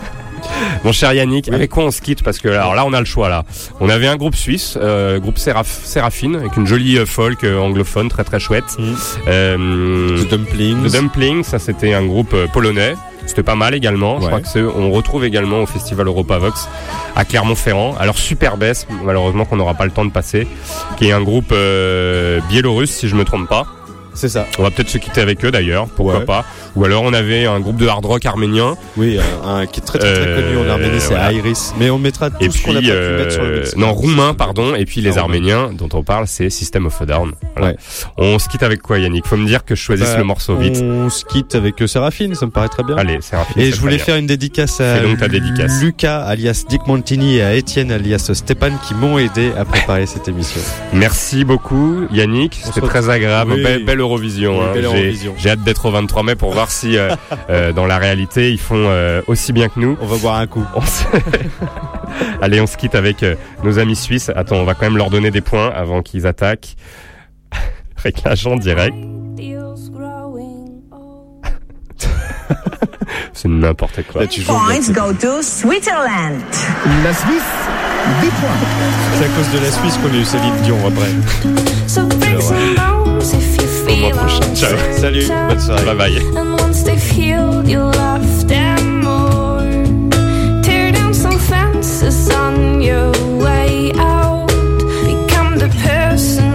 [SPEAKER 1] Mon cher Yannick, avec quoi on se quitte Parce que alors là, on a le choix là. On avait un groupe suisse, euh, groupe Séraph- Séraphine, avec une jolie euh, folk euh, anglophone très très chouette. Euh,
[SPEAKER 2] The Dumplings.
[SPEAKER 1] The Dumplings, ça c'était un groupe polonais. C'était pas mal également. Je crois que c'est, on retrouve également au festival Europa Vox à Clermont-Ferrand. Alors Super Bass, malheureusement qu'on n'aura pas le temps de passer, qui est un groupe euh, biélorusse si je me trompe pas.
[SPEAKER 2] C'est ça.
[SPEAKER 1] On va peut-être se quitter avec eux d'ailleurs, pourquoi
[SPEAKER 2] Ouais.
[SPEAKER 1] pas. Ou alors on avait un groupe de hard rock arménien.
[SPEAKER 2] Oui, un, un qui est très très, très
[SPEAKER 1] Euh,
[SPEAKER 2] connu en Arménie, c'est
[SPEAKER 1] voilà.
[SPEAKER 2] Iris. Mais on mettra tout
[SPEAKER 1] Et
[SPEAKER 2] ce qu'on a pas pu mettre sur le
[SPEAKER 1] euh,
[SPEAKER 2] mix.
[SPEAKER 1] non, roumain, pardon. Et puis les. Arméniens dont on parle, c'est System of a Down. Voilà.
[SPEAKER 2] Ouais.
[SPEAKER 1] On se quitte avec quoi, Yannick? Faut me dire que je choisisse
[SPEAKER 2] Bah,
[SPEAKER 1] le morceau vite.
[SPEAKER 2] On se quitte avec euh, Séraphine, ça me paraît très bien.
[SPEAKER 1] Allez, c'est rapide.
[SPEAKER 2] Et je voulais faire une dédicace à
[SPEAKER 1] donc ta dédicace.
[SPEAKER 2] Lucas alias Dick Montini et à Étienne alias Stépan qui m'ont aidé à préparer cette émission.
[SPEAKER 1] Merci beaucoup, Yannick. C'était très agréable. Belle Eurovision. Hein.
[SPEAKER 2] belle Eurovision.
[SPEAKER 1] J'ai hâte d'être au 23 mai pour voir si euh, euh, dans la réalité ils font euh, aussi bien que nous.
[SPEAKER 2] On va boire un coup.
[SPEAKER 1] On Allez, on se quitte avec euh, nos amis suisses. Attends, on va quand même leur donner des points avant qu'ils attaquent. Réglage en direct. C'est n'importe quoi.
[SPEAKER 2] Là, tu joues
[SPEAKER 12] Points go to Switzerland.
[SPEAKER 25] La Suisse, 10 points.
[SPEAKER 2] C'est à cause de la Suisse qu'on a eu Céline Dion après.
[SPEAKER 1] Au mois
[SPEAKER 26] feel
[SPEAKER 1] prochain. Ciao.
[SPEAKER 2] Salut, bonne soirée.
[SPEAKER 1] Bye bye.
[SPEAKER 26] And once they've healed, you'll love them more. Tear down some fences on your way out. Become the person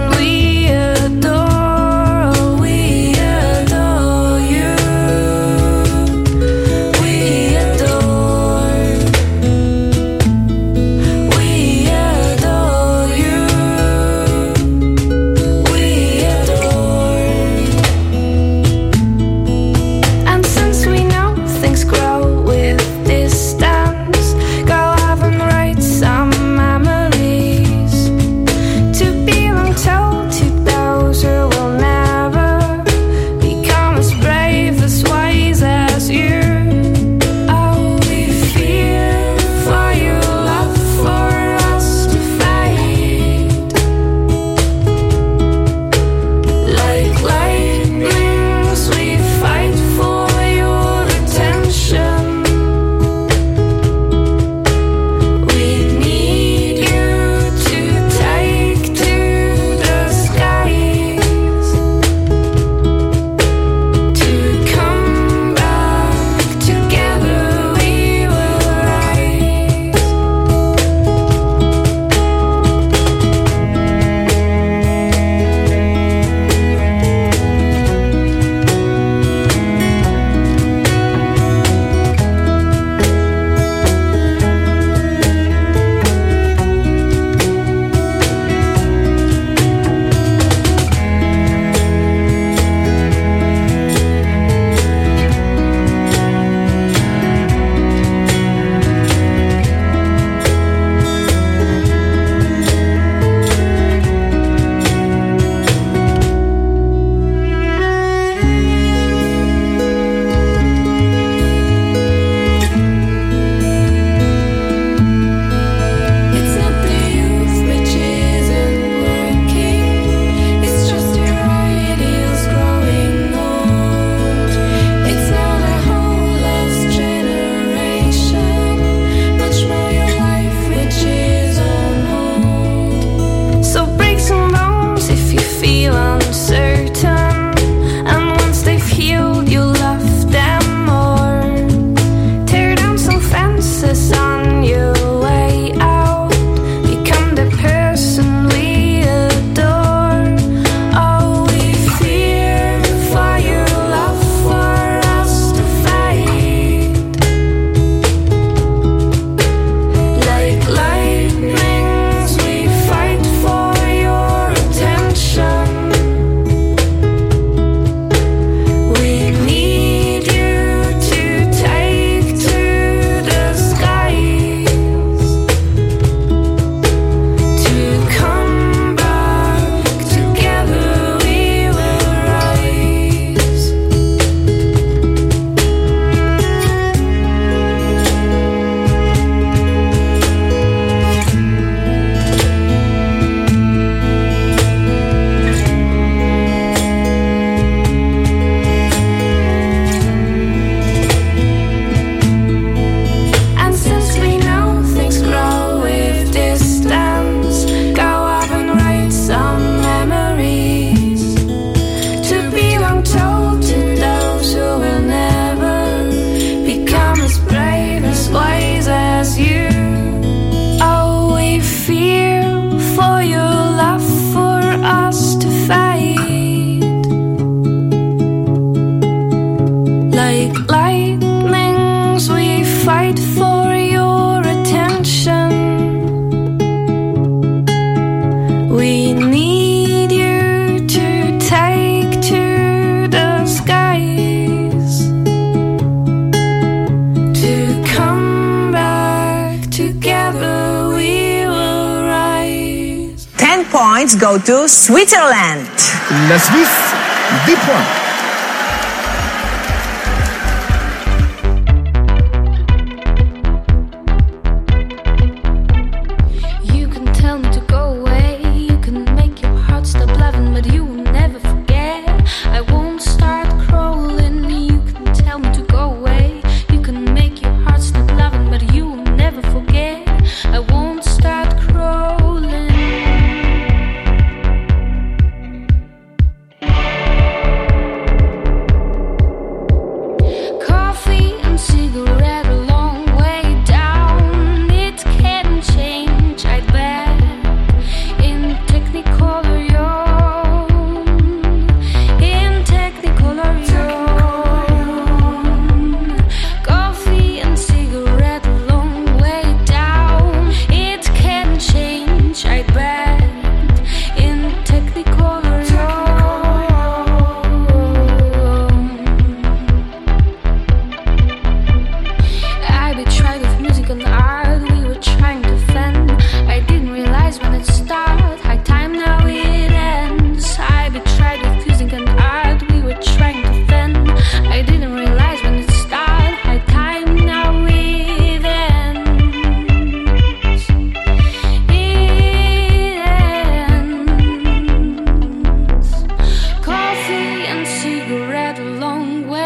[SPEAKER 26] La Suisse, 10 points.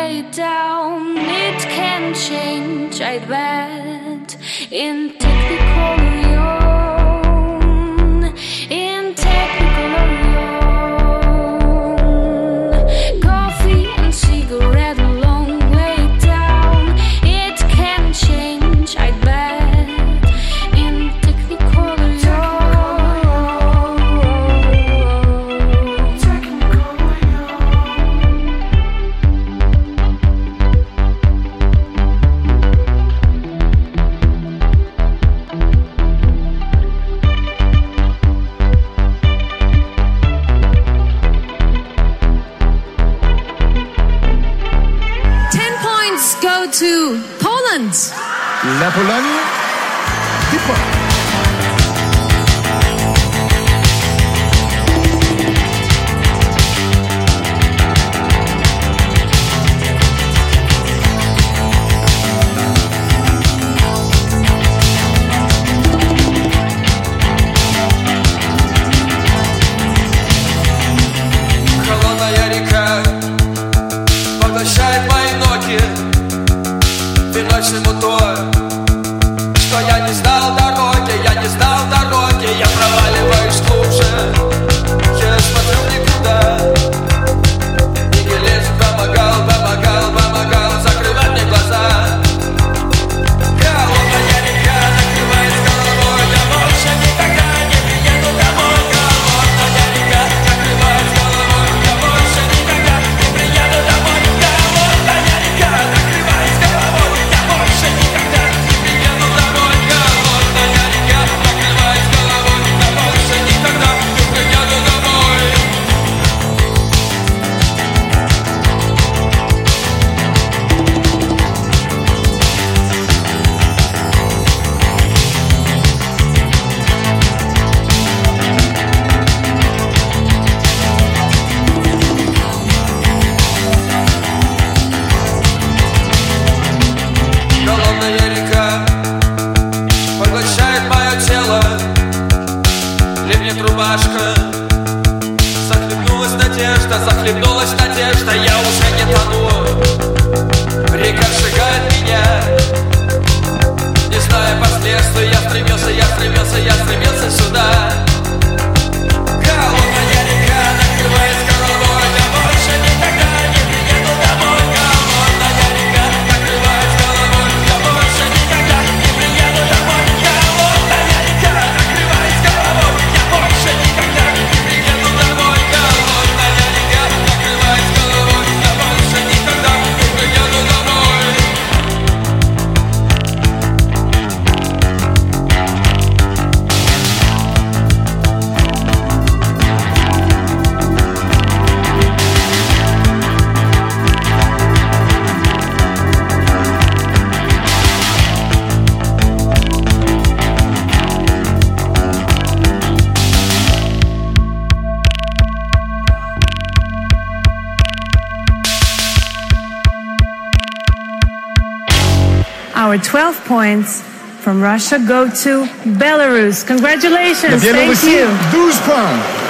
[SPEAKER 27] way down, it can change, I bet, in technical. to
[SPEAKER 28] go to
[SPEAKER 25] Belarus. Congratulations. Thank you.
[SPEAKER 3] 12 points.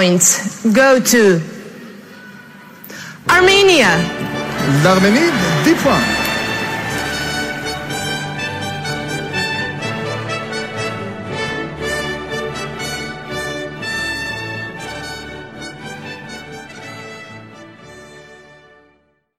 [SPEAKER 12] Points go to Armenia.
[SPEAKER 25] L'Arménie, 10 points.